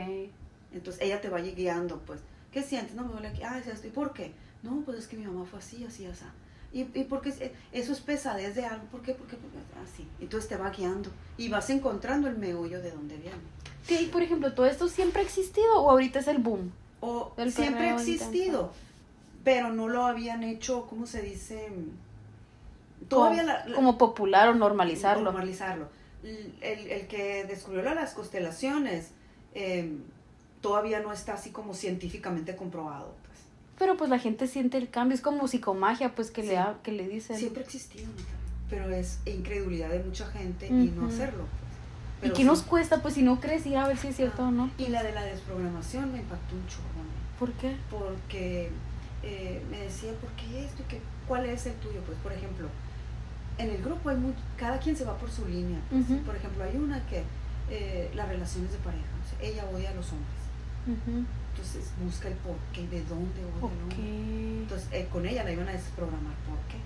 Entonces ella te va guiando, pues. ¿Qué sientes? No me duele aquí. Ah, es esto. ¿Y por qué? No, pues es que mi mamá fue así, así, así. ¿Y, y por qué? es- eh, Eso es pesadez de algo. ¿Por qué? ¿Por qué? ¿Por qué? Así. Entonces te va guiando. Y vas encontrando el meollo de dónde viene. Sí, y por ejemplo, ¿todo esto siempre ha existido o ahorita es el boom? O siempre ha existido, pero no lo habían hecho, ¿cómo se dice? Todavía como, la, la- como popular o normalizarlo. normalizarlo. El, el- que descubrió la- las constelaciones eh, todavía no está así como científicamente comprobado. Pues. Pero pues la gente siente el cambio, es como psicomagia, pues que Sí. le que le dicen. Siempre Natalia, pero es incredulidad de mucha gente y no hacerlo. pues. ¿Y qué sí. nos cuesta? Pues si no crees ir a ver si es cierto o no. Y la de la desprogramación me impactó un chorro. ¿Por qué? porque eh, me decía, ¿por qué esto? ¿Qué, ¿Cuál es el tuyo? Pues, por ejemplo, en el grupo hay muy, cada quien se va por su línea. pues. Por ejemplo, hay una que eh, las relaciones de pareja, o sea, ella odia a los hombres. Entonces busca el por qué, de dónde odia Ok. hombre. Entonces eh, con ella la iban a desprogramar, ¿por qué?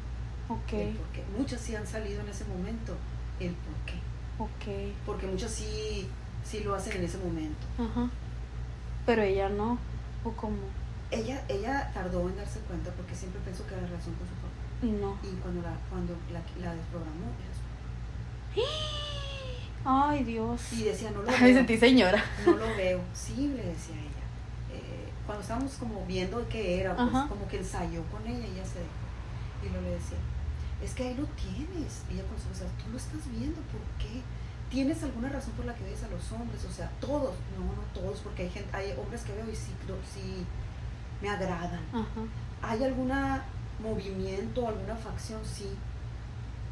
El Ok. por qué. Muchas sí han salido en ese momento, el por qué. Ok. Porque muchas sí, sí lo hacen en ese momento. Ajá. Pero ella no. ¿O cómo? Ella, ella tardó en darse cuenta porque siempre pensó que era relación con su papá. Y no. Y cuando la, cuando la, la desprogramó, [gasps] Ay, Dios. Y decía, no lo [laughs] Me veo. sentí señora. No lo [laughs] veo. Sí, le decía ella. Eh, cuando estábamos como viendo qué era, pues Ajá. como que ensayó con ella y ella se dejó. Y luego le decía, es que ahí lo tienes. Y ella con su o sea, tú lo estás viendo, ¿por qué? ¿Tienes alguna razón por la que ves a los hombres? O sea, todos. No, no todos, porque hay, gente, hay hombres que veo y sí, sí me agradan. Ajá. ¿Hay algún movimiento, alguna facción? Sí.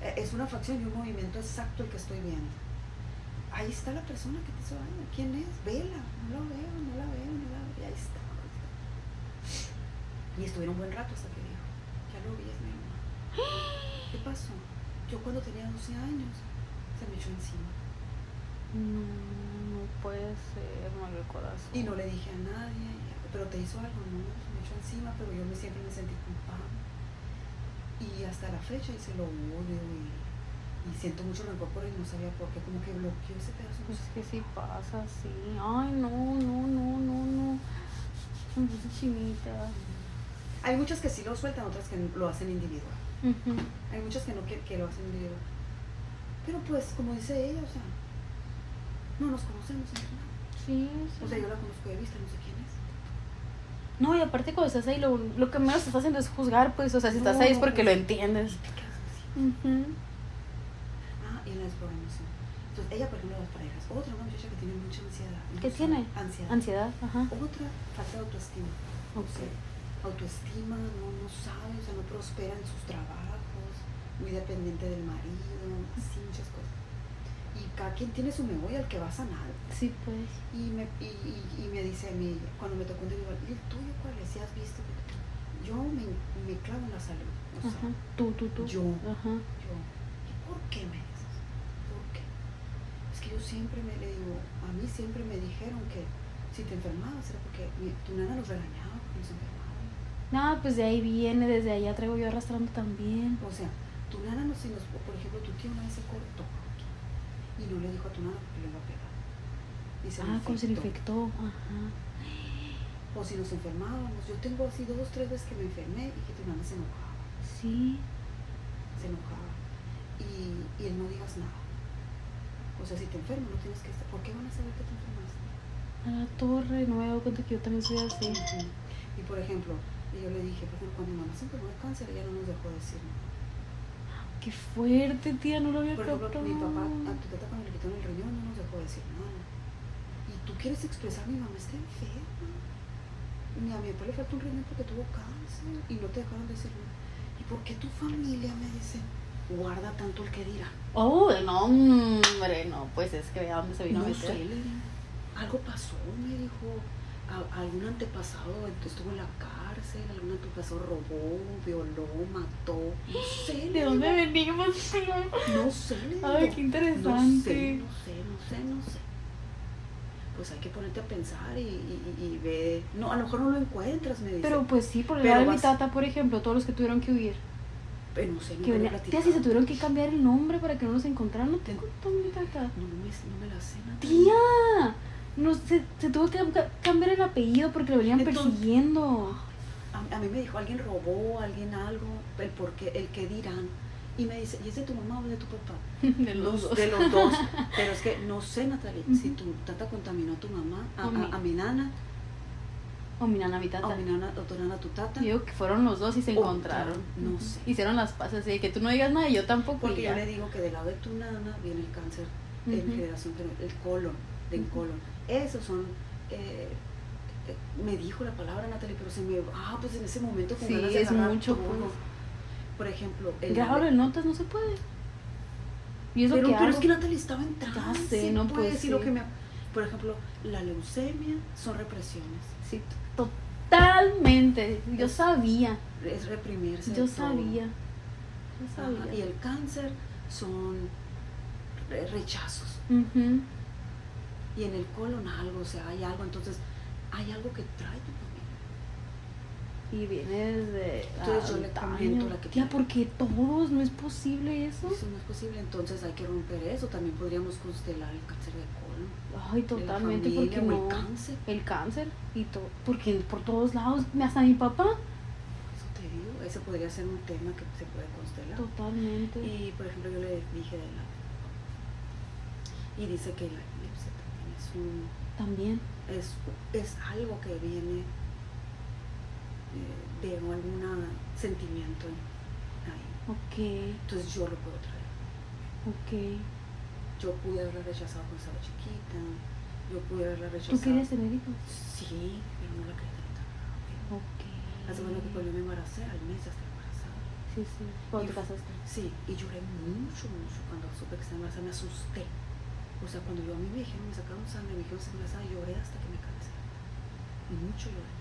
Eh, Es una facción y un movimiento exacto el que estoy viendo. Ahí está la persona que te hizo daño. ¿Quién es? Vela. No la veo, no la veo, no la veo. Y ahí está. Y estuvieron un buen rato hasta que dijo, ya lo vi, es mi mamá. ¿Qué pasó? Yo cuando tenía 12 años se me echó encima. No, no puede ser, mal el corazón. Y no le dije a nadie, pero te hizo algo, no, se me echó encima, pero yo me, siempre me sentí culpable. Y hasta la fecha hice lo odio y, y siento mucho rencor por él, no sabía por qué, como que bloqueó ese pedazo. no Pues es que sí pasa, sí. Ay, no, no, no, no, no. Me puse chinita. Hay muchas que sí lo sueltan, otras que lo hacen individual. Ujú. Hay muchas que no que, que lo hacen video. Pero pues, como dice ella, o sea, no nos conocemos entre nada. Sí, O sea, yo la conozco de vista, no sé quién es. No, y aparte cuando estás ahí, lo, lo que menos estás haciendo es juzgar, pues, o sea, si estás ahí es porque lo entiendes. Así. Ujú. Ah, y en la desprogramación. Entonces, ella, por ejemplo, las parejas. Otra, una muchacha que tiene mucha ansiedad. ¿Qué tiene? Ansiedad. Ansiedad, ajá. Otra, falta de autoestima. O Ok. sea, autoestima, no, no sabe, o sea, no prospera en sus trabajos, muy dependiente del marido, así muchas cosas. Y cada quien tiene su memoria al que va a sanar. Sí, pues. Y me, y, y, y me dice a mí, cuando me tocó un individual, ¿y el tuyo cuál es? Si has visto. Yo me, me clavo en la salud. O sea, Ajá. Tú, tú, tú. yo. Ajá. yo, ¿y por qué me dices? ¿Por qué? Es que yo siempre me le digo, a mí siempre me dijeron que si te enfermabas era porque mi- tu nana los regañaba porque nos enfermaban. No, pues de ahí viene, desde allá traigo yo arrastrando también. O sea, tu nana no se nos, por ejemplo, tu tío una vez se cortó y no le dijo a tu nana porque le iba a pegar. Y se ah, como se le infectó. infectó. Ajá. O si nos enfermábamos, yo tengo así dos, tres veces que me enfermé y que tu nana se enojaba, Sí. se enojaba. Y, y él no digas nada. O sea, si te enfermas no tienes que estar, ¿por qué van a saber que te enfermaste? A la torre, no me he dado cuenta que yo también soy así. Y por ejemplo, y yo le dije, por ejemplo, cuando mi mamá se enfermó de cáncer, ella no nos dejó decir nada. Qué fuerte, tía, no lo había Por ejemplo, captado. mi papá, a tu tata cuando le quitaron el riñón no nos dejó decir nada. Y tú quieres expresar, mi mamá está enferma. Ni a mi papá le falta un riñón porque tuvo cáncer y no te dejaron decir nada. ¿Y por qué tu familia me dice, guarda tanto el que dirá? Oh, no, hombre, no, pues es que vea dónde se vino No a meter. algo pasó, me dijo. A- algún antepasado estuvo en la cárcel, algún antepasado robó, violó, mató. No sé. ¿De dónde venimos? No sé. Ay, qué No sé, interesante. no sé, no sé, no sé. Pues hay que ponerte a pensar y, y, ve. No, a lo mejor no lo encuentras, me dice. Pero pues sí, por lado de mi tata, por ejemplo, todos los que tuvieron que huir. Pero no sé, he venía- tía, si se tuvieron que cambiar el nombre para que no los encontraran, no te contó mi tata. No, no me, no me la sé. Natalia. Tía, no, se, se tuvo que ca- cambiar el apellido porque lo venían Entonces- persiguiendo. A, a mí me dijo, alguien robó, alguien algo, el por qué, el que dirán. Y me dice, ¿y es de tu mamá o de tu papá? [laughs] De los dos. De los dos. [laughs] Pero es que no sé, Natalia, si tu tata contaminó a tu mamá, a, mi- a, a mi nana, O mi nana, mi tata. o mi nana, o tu nana, tu tata. Digo que fueron los dos y se O encontraron. no sé. Hicieron las paces así de que tú no digas nada y yo tampoco. Porque yo le digo que del lado de tu nana viene el cáncer en Ujú. generación, pero el colon, del Ujú. colon. Esos son, eh, me dijo la palabra Natalia, pero se me, ah, pues en ese momento con Sí, ganas de es mucho, todo. pues. Por ejemplo, el Grábalo en notas, no se puede. Y es lo pero, que pero hago. es que Natalia estaba en trance, sé, no, pues, y lo que me, por ejemplo, la leucemia son represiones, Sí, totalmente. Yo Es- sabía. es reprimirse. Yo sabía. Ajá. Y el cáncer son re- rechazos. Y en el colon algo, o sea, hay algo, entonces hay algo que trae tu familia. Y viene desde. Entonces yo le antaño. comento la que Tía, porque todos, no es posible eso. Eso no es posible, entonces hay que romper eso. También podríamos constelar el cáncer de colon. Ay, totalmente, familia, porque no. el cáncer. El cáncer y todo. Porque por todos lados, hasta mi papá. Eso te digo, ese podría ser un tema que se puede constelar. Totalmente. Y por ejemplo, yo le dije de la. Y dice que la eclipse también es un. También. Es, es algo que viene eh, de algún sentimiento ahí. Ok, Entonces yo lo puedo traer. ok. Yo pude haberla rechazado cuando estaba chiquita. Yo pude haberla rechazado. ¿Tú querías tener hijos? Sí, pero no la quería tener tan rápido. Ok. Hace bueno que cuando yo me embaracé, al mes ya estaba embarazada. Sí, sí. Cuando Y te casaste. Sí, y lloré mucho, mucho cuando supe que estaba embarazada. Me asusté. O sea, cuando yo a mí me dijeron, me sacaron sangre, me dijeron embarazada, lloré hasta que me cansé. Mucho lloré.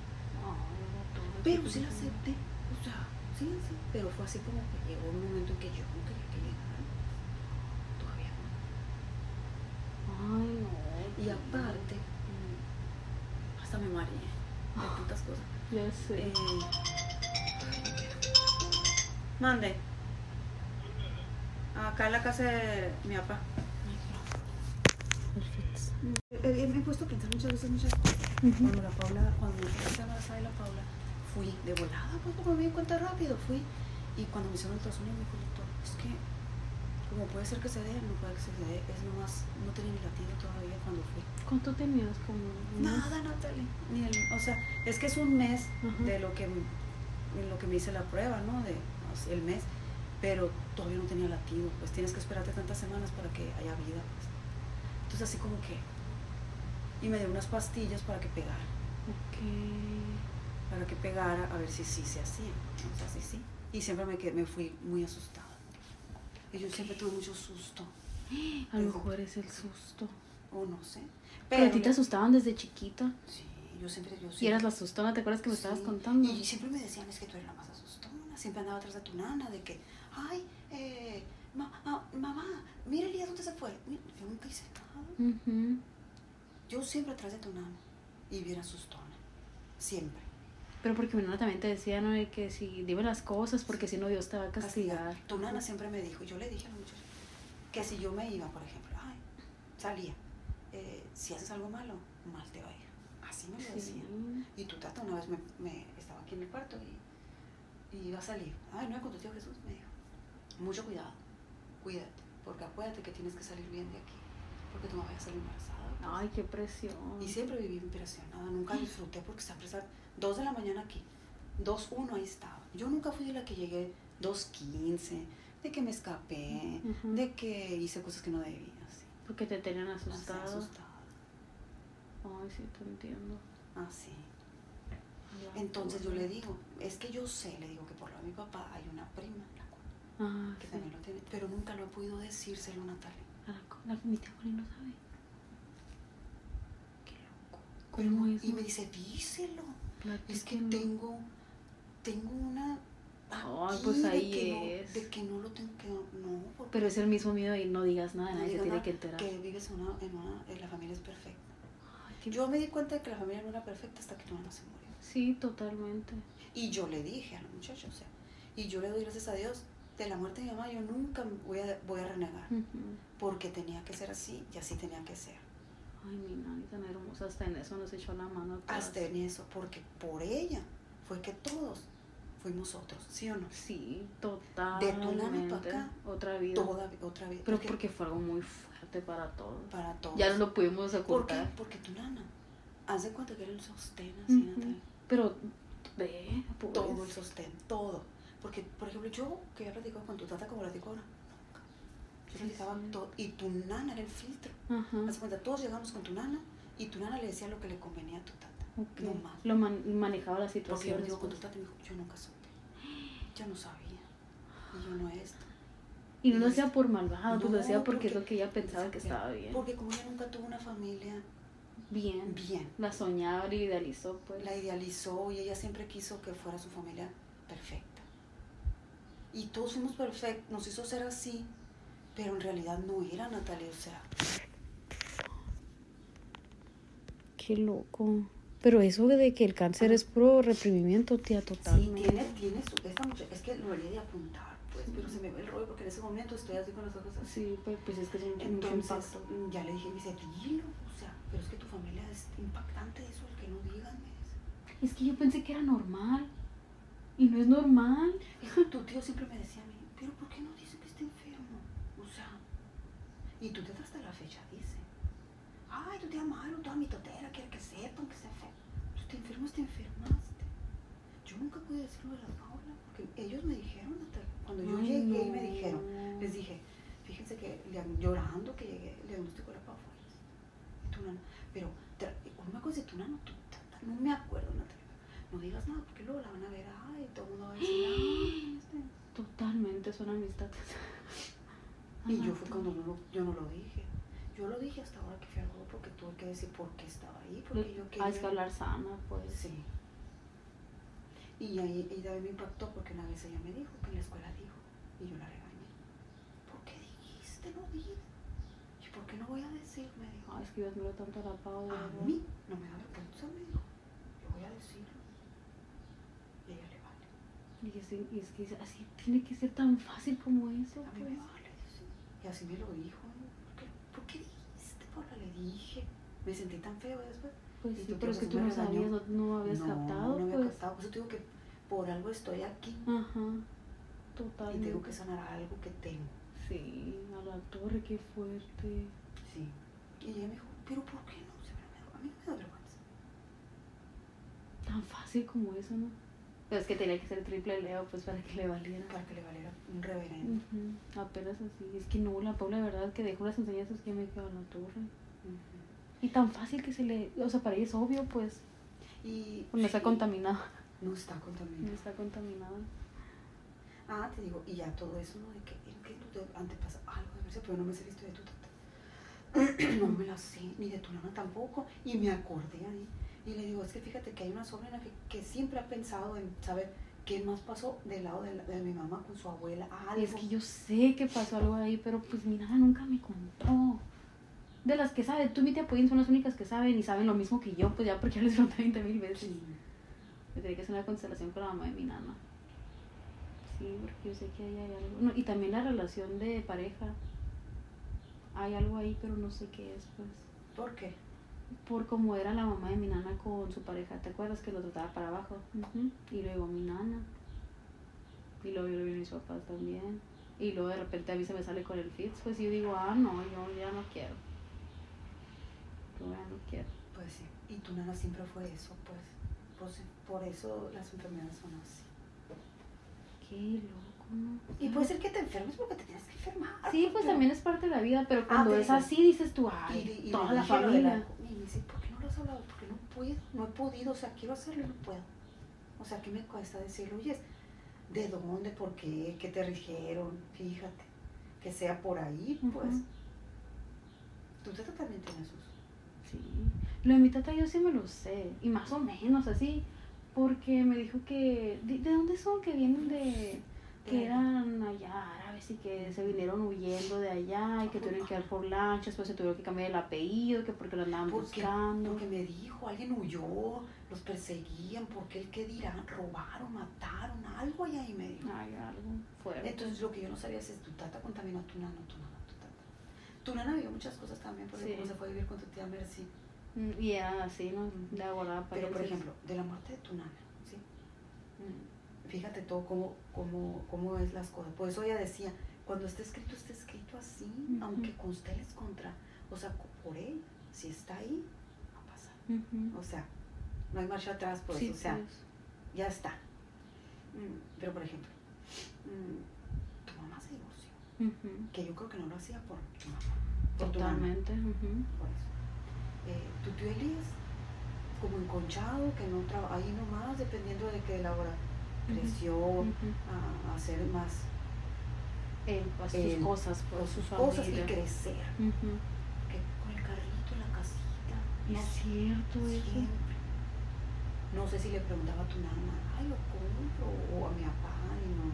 Pero sí la acepté. O sea, sí, sí. Pero fue así como que llegó un momento en que yo no quería que llegara. Todavía no. Ay, no. Y aparte, mm, hasta me mareé de [gasps] tantas cosas. Ya sé. Eh, mande. Acá en la casa de mi papá. Perfecto. Eh, eh, me he puesto a pensar muchas veces muchas cosas. Cuando la Paula, cuando estaba embarazada de la Paula, fui de volada, pues como me di cuenta rápido, fui Y cuando me hicieron el ultrasonido me dijo el doctor, es que como puede ser que se dé, no puede que se dé, es nomás, no tenía ni latido todavía cuando fui. ¿Cuánto tenías? Como? Nada, Natalie. Ni el, o sea, es que es un mes de lo que, de lo que me hice la prueba, ¿no? De o sea, el mes, pero todavía no tenía latido. Pues tienes que esperarte tantas semanas para que haya vida. Pues. Entonces así como que... Y me dio unas pastillas para que pegara. Ok. Para que pegara, a ver si sí se hacía. O sea, sí. Y siempre me, quedé, me fui muy asustada. Y yo siempre tuve mucho susto. A lo mejor es el susto. O no sé. Pero a ti te asustaban desde chiquita. Sí, yo siempre... Yo Y siempre- eras la asustona, ¿te acuerdas que me estabas contando? Y siempre me decían, es que tú eres la más asustona. Siempre andaba atrás de tu nana, de que, ay, eh, ma- ma- mamá, mira Elías, ¿dónde se fue? Mira, Yo nunca hice nada. Ujú. Yo siempre atrás de tu nana. Y bien asustona. Siempre. Pero porque mi nana también te decía, ¿no? De que si dime las cosas, porque si no Dios te va a castigar. Tu nana siempre me dijo, yo le dije a la muchacha, que si yo me iba, por ejemplo, ay, salía, eh, si haces algo malo, mal te va a ir. Así me lo Sí. decía. Y tu tata una vez me, me- estaba aquí en el cuarto y, y iba a salir. Ay, no, con tu tío Jesús me dijo, mucho cuidado, cuídate, porque acuérdate que tienes que salir bien de aquí, porque tú no vayas a salir embarazada. pues". Ay, qué presión. Y siempre viví impresionada, nunca disfruté porque estaba presa dos de la mañana aquí, dos uno ahí estaba. Yo nunca fui de la que llegué dos quince, de que me escapé, de que hice cosas que no debía, así. Porque te tenían asustada. asustada, Ay, sí, te entiendo. así. Ya, Entonces yo le digo, es que yo sé, le digo que por lado de mi papá hay una prima, la cual Ah, que sí. también lo tiene, pero nunca lo he podido decírselo a Natalia. La, la, mi tía Julie no sabe. Qué loco. ¿Cómo Pero- es, Y me dice, díselo. Es que tengo, tengo una. Ay, pues de que no- es. de que no lo tengo que. No, porque Pero es el mismo miedo y no digas nada, nadie se tiene que enterar. que vives en una, en una. en la familia es perfecta. Ay, Yo me di cuenta de que la familia no era perfecta hasta que tu mamá se murió. Sí, totalmente. Y yo le dije a la muchacha, o sea, y yo le doy gracias a Dios de la muerte de mi mamá, yo nunca voy a, voy a renegar. Porque tenía que ser así y así tenía que ser. Ay, mi nani tan hermosa, hasta en eso nos echó la mano. Hasta en eso, porque por ella fue que todos fuimos otros, ¿sí o no? Sí, totalmente. pa' acá, Otra vida. Toda, otra vez. Pero porque fue algo muy fuerte para todos. para todos. Ya no lo pudimos ¿Por qué? ocultar. Porque tu nana, haz de cuenta que era el sostén, así. Natalia. Pero, ve, pues, Todo el sostén, todo. Porque, por ejemplo, yo que había platicado con tu tata como platico ahora, nunca. Yo platicaba sí. todo, y tu nana era el filtro. Ajá. Cuenta, todos llegamos con tu nana, y tu nana le decía lo que le convenía a tu tata. ok. No más. Lo man- manejaba la Porque yo situación. digo con tu tata y me dijo, yo nunca supe. Yo no sabía. Y yo no esto. Y no lo hacía por malvado, pues lo No, hacía porque, es lo que ella pensaba que estaba bien. Porque como ella nunca tuvo una familia Bien. bien, La soñaba y idealizó, pues. la idealizó y ella siempre quiso que fuera su familia perfecta. Y todos fuimos perfectos, nos hizo ser así, pero en realidad no era Natalia, o sea, Qué loco. Pero eso de que el cáncer es puro reprimimiento, tía, sí, totalmente. tiene, tiene su, esta muchacha, es que lo haría de apuntar, pues, pero se me ve el rollo porque en ese momento estoy así con los ojos así. Sí, pues, pues es que es un, Entonces, impacto. mm, ya le dije, me dice, dilo, o sea, pero es que tu familia es impactante eso, el que no digan. Es que yo pensé que era normal. Y no es normal. Y tu tío siempre me decía a mí, pero ¿por qué no dice que está enfermo? O sea, y tu tía hasta la fecha dice, ay, tu tía Maru, toda mi totera, quiere que sepan que está enfermo. Tú te enfermas, te enfermaste. Yo nunca pude decirlo de la Paula, porque ellos me dijeron, cuando yo Ay, llegué y me dijeron, les dije, fíjense que llorando que llegué, le diagnosticó la Paula. Y tu nana, pero, acuerdo si tu nana o tu tata, no me acuerdo. No digas nada, porque luego la van a ver, ay, todo el mundo va a decir, ay, este. [gasps] Totalmente son amistades. Y yo fue cuando no lo, yo no lo dije. Yo lo dije hasta ahora que fui al porque tuve que decir por qué estaba ahí, porque yo quería... Ah, es que hablar sana, pues. Sí. Y ahí y también me impactó porque una vez ella me dijo que en la escuela dijo, y yo la regañé. ¿Por qué dijiste? No digas. ¿Y por qué no voy a decir? Me dijo. Ay, es que yo admiro tanto a la Pau, de A mí no me da vergüenza, me dijo. Yo voy a decirlo. Y a ella le vale. Y es, y es que así tiene que ser tan fácil como eso, A mí pues. me vale. Y así me lo dijo. ¿Por qué, ¿Por qué dijiste, Paula? Le dije. Me sentí tan feo después. Pues sí, pero es que tú no sabías, no, no habías no, captado, no había pues. captado. Por eso te digo que por algo estoy aquí. Ajá. Totalmente. Y tengo que sanar algo que tengo. Sí, a la torre, qué fuerte. Sí. Y ella me dijo, pero ¿por qué no? A mí no me da vergüenza. Tan fácil como eso, ¿no? Pero es que tenía que ser triple Leo, pues para que le valiera. Para que le valiera un reverendo. Ujú, Apenas así. Es que no, la Paula, de verdad, que dejó las enseñanzas que me quedó a la torre. Y tan fácil que se le. O sea, para ella es obvio, pues. Y No está sí, contaminada. No está No contaminado. está contaminada. Ah, te digo, y ya todo eso, ¿no? De que, en que tú te antepasa algo de verse, pero no me sé la historia de tu tata. [clears throat] no me la sé, ni de tu nana tampoco. Y me acordé ahí. Y le digo, es que fíjate que hay una sobrina que, que siempre ha pensado en saber qué más pasó del lado de, la- de mi mamá con su abuela. Algo. Y es que yo sé que pasó algo ahí, pero pues mi nana nunca me contó. De las que sabe, tú y mi tía Puyin son las únicas que saben y saben lo mismo que yo, pues ya porque ya les pregunté 20 mil veces. Sí. Me tenía que hacer una constelación con la mamá de mi nana. Sí, porque yo sé que ahí hay algo. No, y también la relación de pareja. Hay algo ahí, pero no sé qué es, pues. ¿Por qué? Por cómo era la mamá de mi nana con su pareja. ¿Te acuerdas que lo trataba para abajo? Y luego mi nana. Y luego yo lo vi a mis papás también. Y luego de repente a mí se me sale con el Fitz. Pues yo digo, ah, no, yo ya no quiero. Yo ya no quiero. Pues sí. Y tu nana siempre fue eso, pues. Pues, por eso las enfermedades son así. Qué loco. Y puede ser que te enfermes porque te tienes que enfermar. Sí, pues también es parte de la vida, pero cuando te es así dices tú, ay, y toda la familia. Y me dice, ¿por qué no lo has hablado? Porque no puedo, no he podido, o sea, quiero hacerlo y no puedo. O sea, ¿qué me cuesta decirlo? Oye, ¿de dónde? ¿Por qué? ¿Qué te dijeron? Fíjate, que sea por ahí, pues. Ujú. Tu tata también tiene sus. Sí. Lo de mi tata yo sí me lo sé, y más o menos así, porque me dijo que, ¿de, de dónde son? Que vienen de, que eran allá árabes y que se vinieron huyendo de allá y que tuvieron que ir por lanchas, pues se tuvieron que cambiar el apellido, que porque lo andaban Porque, buscando. porque me dijo, alguien huyó, los perseguían, porque él qué dirán, robaron, mataron, algo allá y me dijo. Ay, algo fuerte. Entonces lo que yo no sabía es tu tata contaminó a tu nana, tu nana, tu tata. Tu nana vio muchas cosas también, porque Sí. como se fue a vivir con tu tía Mercy. Mm, y era así, ¿no? De Pero por ejemplo, de la muerte de tu nana, Fíjate todo cómo, cómo, cómo es las cosas. Por eso ella decía, cuando está escrito, está escrito así, Ujú. aunque consteles contra, o sea, por él, si está ahí, va a pasar. O sea, no hay marcha atrás, pues, sí, o sea, pues. ya está. Mm, Pero por ejemplo, mm, tu mamá se divorció, que yo creo que no lo hacía por tu mamá, por tu mamá, Totalmente. por eso. Eh, tu tío Elías, como enconchado, que no trabaja ahí nomás, dependiendo de que la creció Ujú. a, a hacer más Él, sus Él, cosas, por sus su cosas y familia. crecer. Ujú. Que con el carrito la casita. Es no cierto eso. siempre. No sé si le preguntaba a tu nana, ay, lo compro, o a mi papá, y no,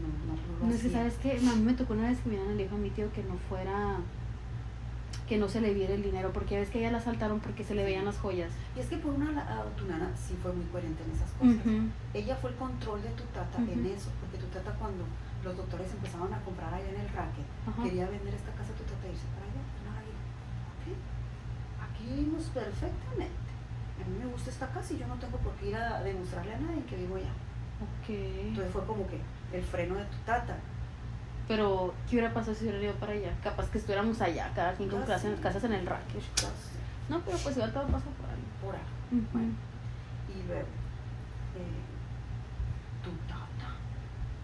no, no, no lo No es que. ¿sabes qué? A mí me tocó una vez que mi nana le dijo a mi tío que no fuera, que no se le viera el dinero, porque ves que ella la asaltaron porque se le veían las joyas. Y es que por una lado tu nana sí fue muy coherente en esas cosas. Ella fue el control de tu tata en eso, porque tu tata cuando los doctores empezaban a comprar allá en el racket, quería vender esta casa tu tata e irse para allá. Tu nana dijo, ok, aquí vivimos perfectamente. A mí me gusta esta casa y yo no tengo por qué ir a demostrarle a nadie que vivo allá. Ok. Entonces fue como que el freno de tu tata. Pero, ¿qué hubiera pasado si hubiera ido para allá? Capaz que estuviéramos allá, cada quien con Ah, casas, sí. casas en el Rakesh. No, pero pues igual todo pasa por ahí. Por ahí. Bueno. Y luego, eh, tu tata.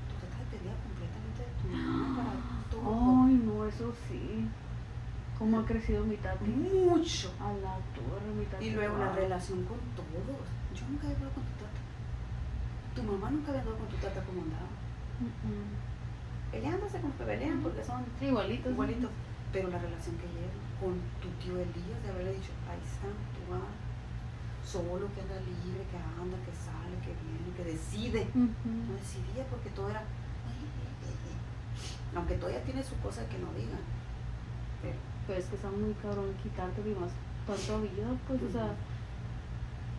Tu tata dependía completamente de tu mamá para todo. Ay, no, eso sí. ¿Cómo ha crecido mi tati? Mucho. A la torre, mi tati. Y luego la relación con todos. Yo nunca había hablado con tu tata. Tu mamá nunca había hablado con tu tata como andaba. Peleándose como que pelean porque son igualitos. igualitos. Pero la relación que llevan con tu tío Elías, de haberle dicho, ahí está, tú vas solo, que anda libre, que anda, que sale, que viene, que decide. No decidía porque todo era. "Ay, ay, ay, ay". Aunque todavía tiene su cosa que no digan. Pero Pero es que está muy cabrón quitarte y más tanto vida, pues, o sea,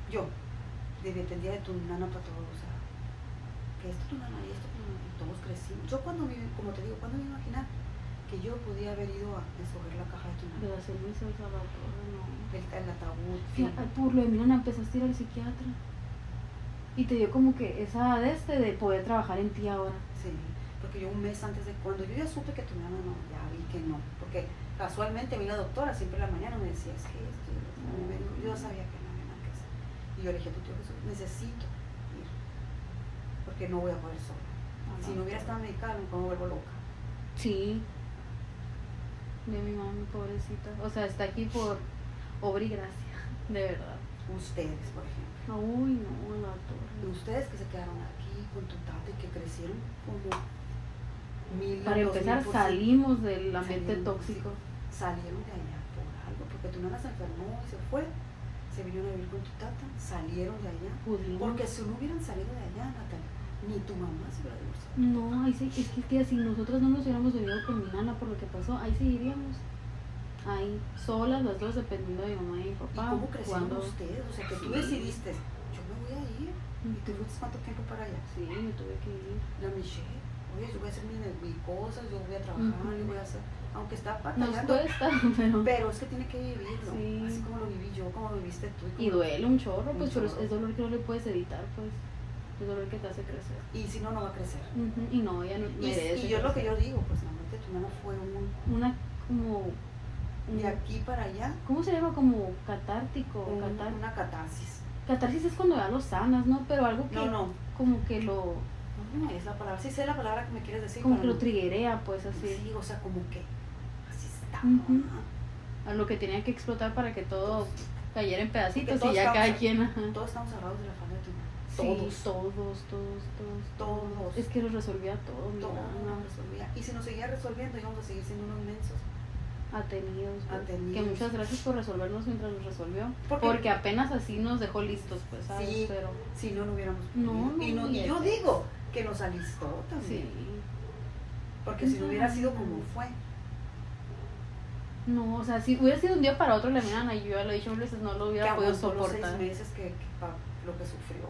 yo de- dependía de tu nana para todo, o sea, que esto tu nana y esto todos crecimos. Yo cuando me, como te digo, cuando me imaginar que yo podía haber ido a escoger la caja de tu de nana, hacer misa a la torre, no. el, el ataúd, Sí, por lo de mi nana empezaste a ir al psiquiatra. Y te dio como que esa de este de poder trabajar en ti ahora. Sí, porque yo un mes antes de cuando yo ya supe que tu nana no, ya vi que no, porque casualmente a mí la doctora siempre en la mañana me decía, es que esto, y lo otro". A mí me- yo sabía que no había nada que hacer. Y yo le dije a tu tío Jesús, necesito ir, porque no voy a poder sola. Si no hubiera estado medicada, me vuelvo loca. Sí. De mi mami, pobrecita. O sea, está aquí por obra y gracia, [laughs] de verdad. Ustedes, por ejemplo. Uy, no, la torre. ustedes que se quedaron aquí con tu tata y que crecieron como mil Para mil empezar, salimos del ambiente Salieron, tóxico. salieron de allá por algo, porque tu nana se enfermó y se fue, se vinieron a vivir con tu tata, salieron de allá. Pudimos. Porque si no hubieran salido de allá, Natalia, ni tu mamá se hubiera divorciado. No, ahí sí, es que tía, si nosotros no nos hubiéramos venido con mi nana por lo que pasó, ahí seguiríamos. Ahí, solas las dos, dependiendo de mi mamá y mi ¿Y papá. cómo crecieron cuando- ustedes? O sea, que tú decidiste, yo me voy a ir. ¿Y tú fuiste cuánto tiempo para allá? Sí, me tuve que ir. La Michelle, oye, yo voy a hacer mis, mis cosas, yo voy a trabajar, yo voy a hacer, aunque está Nos batallando, cuesta, [laughs] pero... pero es que tiene que vivirlo, Sí. así como lo viví yo, como lo viviste tú. Y como- duele un chorro, Un pues, pero es dolor que no le puedes evitar, pues. Es dolor que te hace crecer. Y si no, no va a crecer. Y no, ella no Y, merece. y yo lo que yo digo, pues la muerte de tu nana fue un, Una, como... de aquí para allá, ¿Cómo se llama? Como catártico. un- catar- una catarsis. Catarsis es cuando ya lo sanas, ¿no? Pero algo que No, no, como que lo, no es la palabra, sí sé la palabra que me quieres decir. como que lo no. triguea, pues así. Sí, o sea, como que así está. A lo que tenía que explotar para que todo cayera en pedacitos y ya cada quien. Todos estamos agarrados de la falda nana. Sí, Todos. todos, todos, todos, Todos. Es que lo resolvía todo, mi Todo resolvía. Y si nos seguía resolviendo, íbamos a seguir siendo unos mensos. Atenidos, pues. Atenidos. Que muchas gracias por resolvernos mientras los resolvió. Porque- Porque apenas así nos dejó listos, pues, ¿sabes? Sí. Pero, Si no, no hubiéramos No, no, y, no- y y yo digo que nos alistó también. sí. Porque si no hubiera sido como fue. No, o sea, si hubiera sido un día para otro la mirana y yo ya lo he dicho veces, no lo hubiera podido los soportar. seis meses que, que pa- lo que sufrió.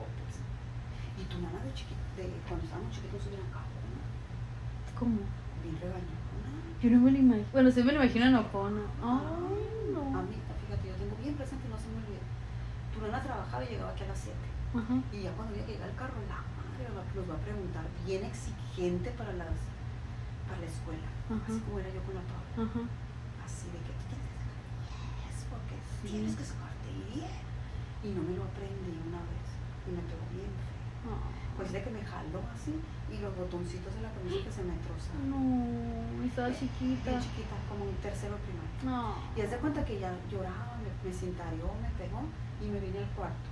Nana de chiquita, de, cuando estábamos chiquitos, era cajona, ¿Cómo? bien regañona. Yo no me lo imagino. Bueno, sí me lo imagino enojona. Ay, no. A mí, fíjate, yo tengo bien presente, no se me olvida. Tu nana trabajaba y llegaba aquí a las 7. Ajá. Y ya cuando había que llegar el carro, la madre nos va- a preguntar, bien exigente para, las, para la escuela. Ajá. Así como era yo con la Paula. Ajá. Así de que tú tienes que sacar 10 porque Sí. tienes que sacarte 10. Y no me lo aprendí una vez. Y me pegó bien. Pues de que me jaló así y los botoncitos de la camisa que se me trozaron. No, estaba chiquita. Bien chiquita, como un tercero primario. No. Y haz de cuenta que ya lloraba, me, me me pegó y me vine al cuarto.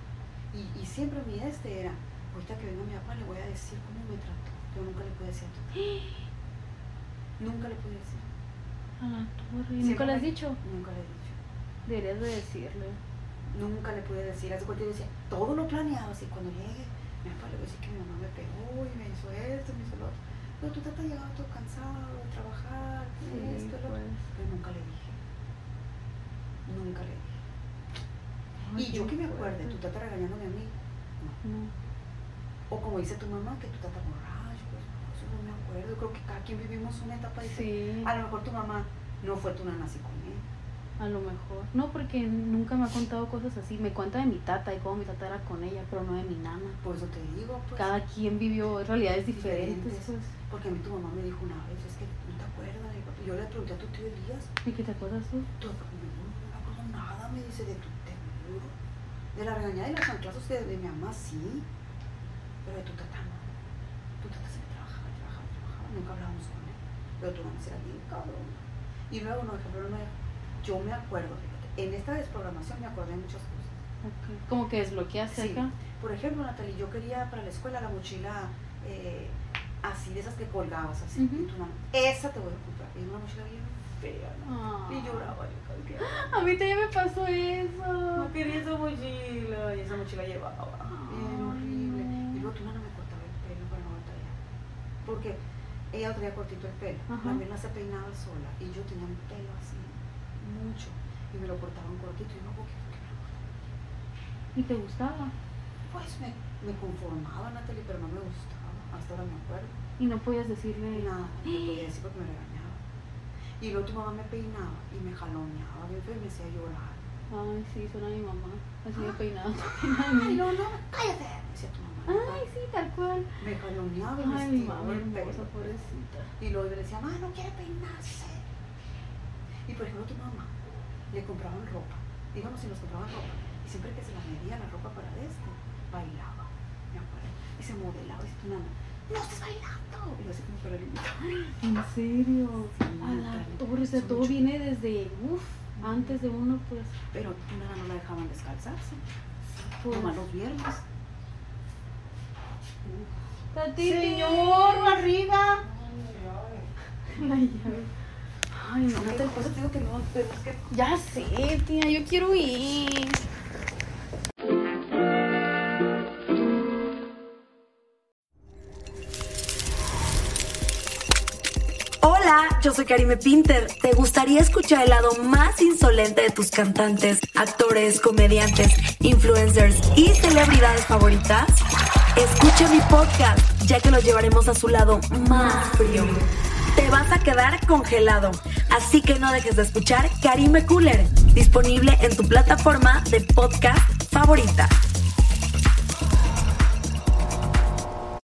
Y, y siempre mi este era, ahorita que venga mi papá le voy a decir cómo me trató. Yo nunca le pude decir a [gasps] tu Nunca le pude decir. A la torre. ¿Y Siempre nunca le has dicho? Nunca le he dicho. Deberías de decirle. Nunca le pude decir. Haz de cuenta yo decía, todo lo planeaba así. Cuando llegue, mi papá le voy a decir que mi mamá me pegó y me hizo esto, me hizo lo otro. Pero tú tata llegaba todo cansado de trabajar, de esto, lo otro. pues. Pero nunca le dije. Nunca le dije. Ay, y yo que me acuerde, tu tata regañándome a mí. No. No. O como dice tu mamá, que tu tata borracho, pues no, eso no me acuerdo. Yo creo que cada quien vivimos una etapa diferente. Sí. A lo mejor tu mamá no fue tu nana así con él. A lo mejor. No, porque nunca me ha contado cosas así. Me cuenta de mi tata y cómo mi tata era con ella, pero no de mi nana. Por eso te digo, pues. Cada quien vivió realidades diferentes, Diferentes. pues. Porque a mí tu mamá me dijo una vez, es que no te acuerdas. Yo le pregunté a tu tío Elías, ¿Y qué te acuerdas tú? tú, no, no me acuerdo nada, me dice, de tu temor. De la regañada y los anclazos de, de mi mamá, sí. Pero de tu tata no. Tu tata se trabajaba, trabajaba, trabajaba. Nunca hablábamos con él. Pero tu mamá era bien cabrón. Y luego, no, ejemplo, no, yo me acuerdo, fíjate, en esta desprogramación me acordé de muchas cosas. Ok. Como que desbloqueas Sí. Por ejemplo, Natalie, yo quería para la escuela la mochila eh, así, de esas que colgabas así. Y tu mamá, esa te voy a comprar. Y una mochila bien fea, ¿no? Ah. Y lloraba yo. A mí también me pasó eso. No quería esa mochila. Y esa mochila llevaba. Bien horrible. no. Y luego tu nana me cortaba el pelo para no batallar. Porque ella traía cortito el pelo. También la se peinaba sola. Y yo tenía un pelo así, mucho. Y me lo cortaban cortito. Y no, ¿por qué? ¿Por qué me? ¿Y te gustaba? Pues me, me conformaba, Natalie, pero no me gustaba. Hasta ahora me acuerdo. Y no podías decirle Nada, no [gasps] podía decir porque me regañaba. Y luego tu mamá me peinaba y me jaloneaba y me hacía llorar. Ay, sí, suena a mi mamá. Así de [gasps] peinado. Ay, no, no, cállate, me decía tu mamá. Ay, sí, tal cual. Me jaloneaba el Ay, mi mamá el hermosa, pobrecita. Y luego le decía, mamá, no quiere peinarse. Y por ejemplo, tu mamá le compraban ropa. Íbamos y nos compraban ropa. Y siempre que se la medía la ropa para este, bailaba. Me acuerdo. Y se modelaba. Y tu mamá, no estés bailando. Y yo así como para limitar. ¿En serio? Sí, A la tal. torre, o sea, todo mucho. viene desde, uff, antes de uno, pues. Pero tu nana no la dejaban descalzarse. pues Nomás los viernes. Tatiti. Señor, arriba. La llave. Ay, no, No te digo que no, pero es que Ya sé, tía, yo quiero ir. Hola, yo soy Karime Pinter. ¿Te gustaría escuchar el lado más insolente de tus cantantes, actores, comediantes, influencers y celebridades favoritas? Escucha mi podcast, ya que los llevaremos a su lado más frío. Te vas a quedar congelado, así que no dejes de escuchar Karime Cooler, disponible en tu plataforma de podcast favorita.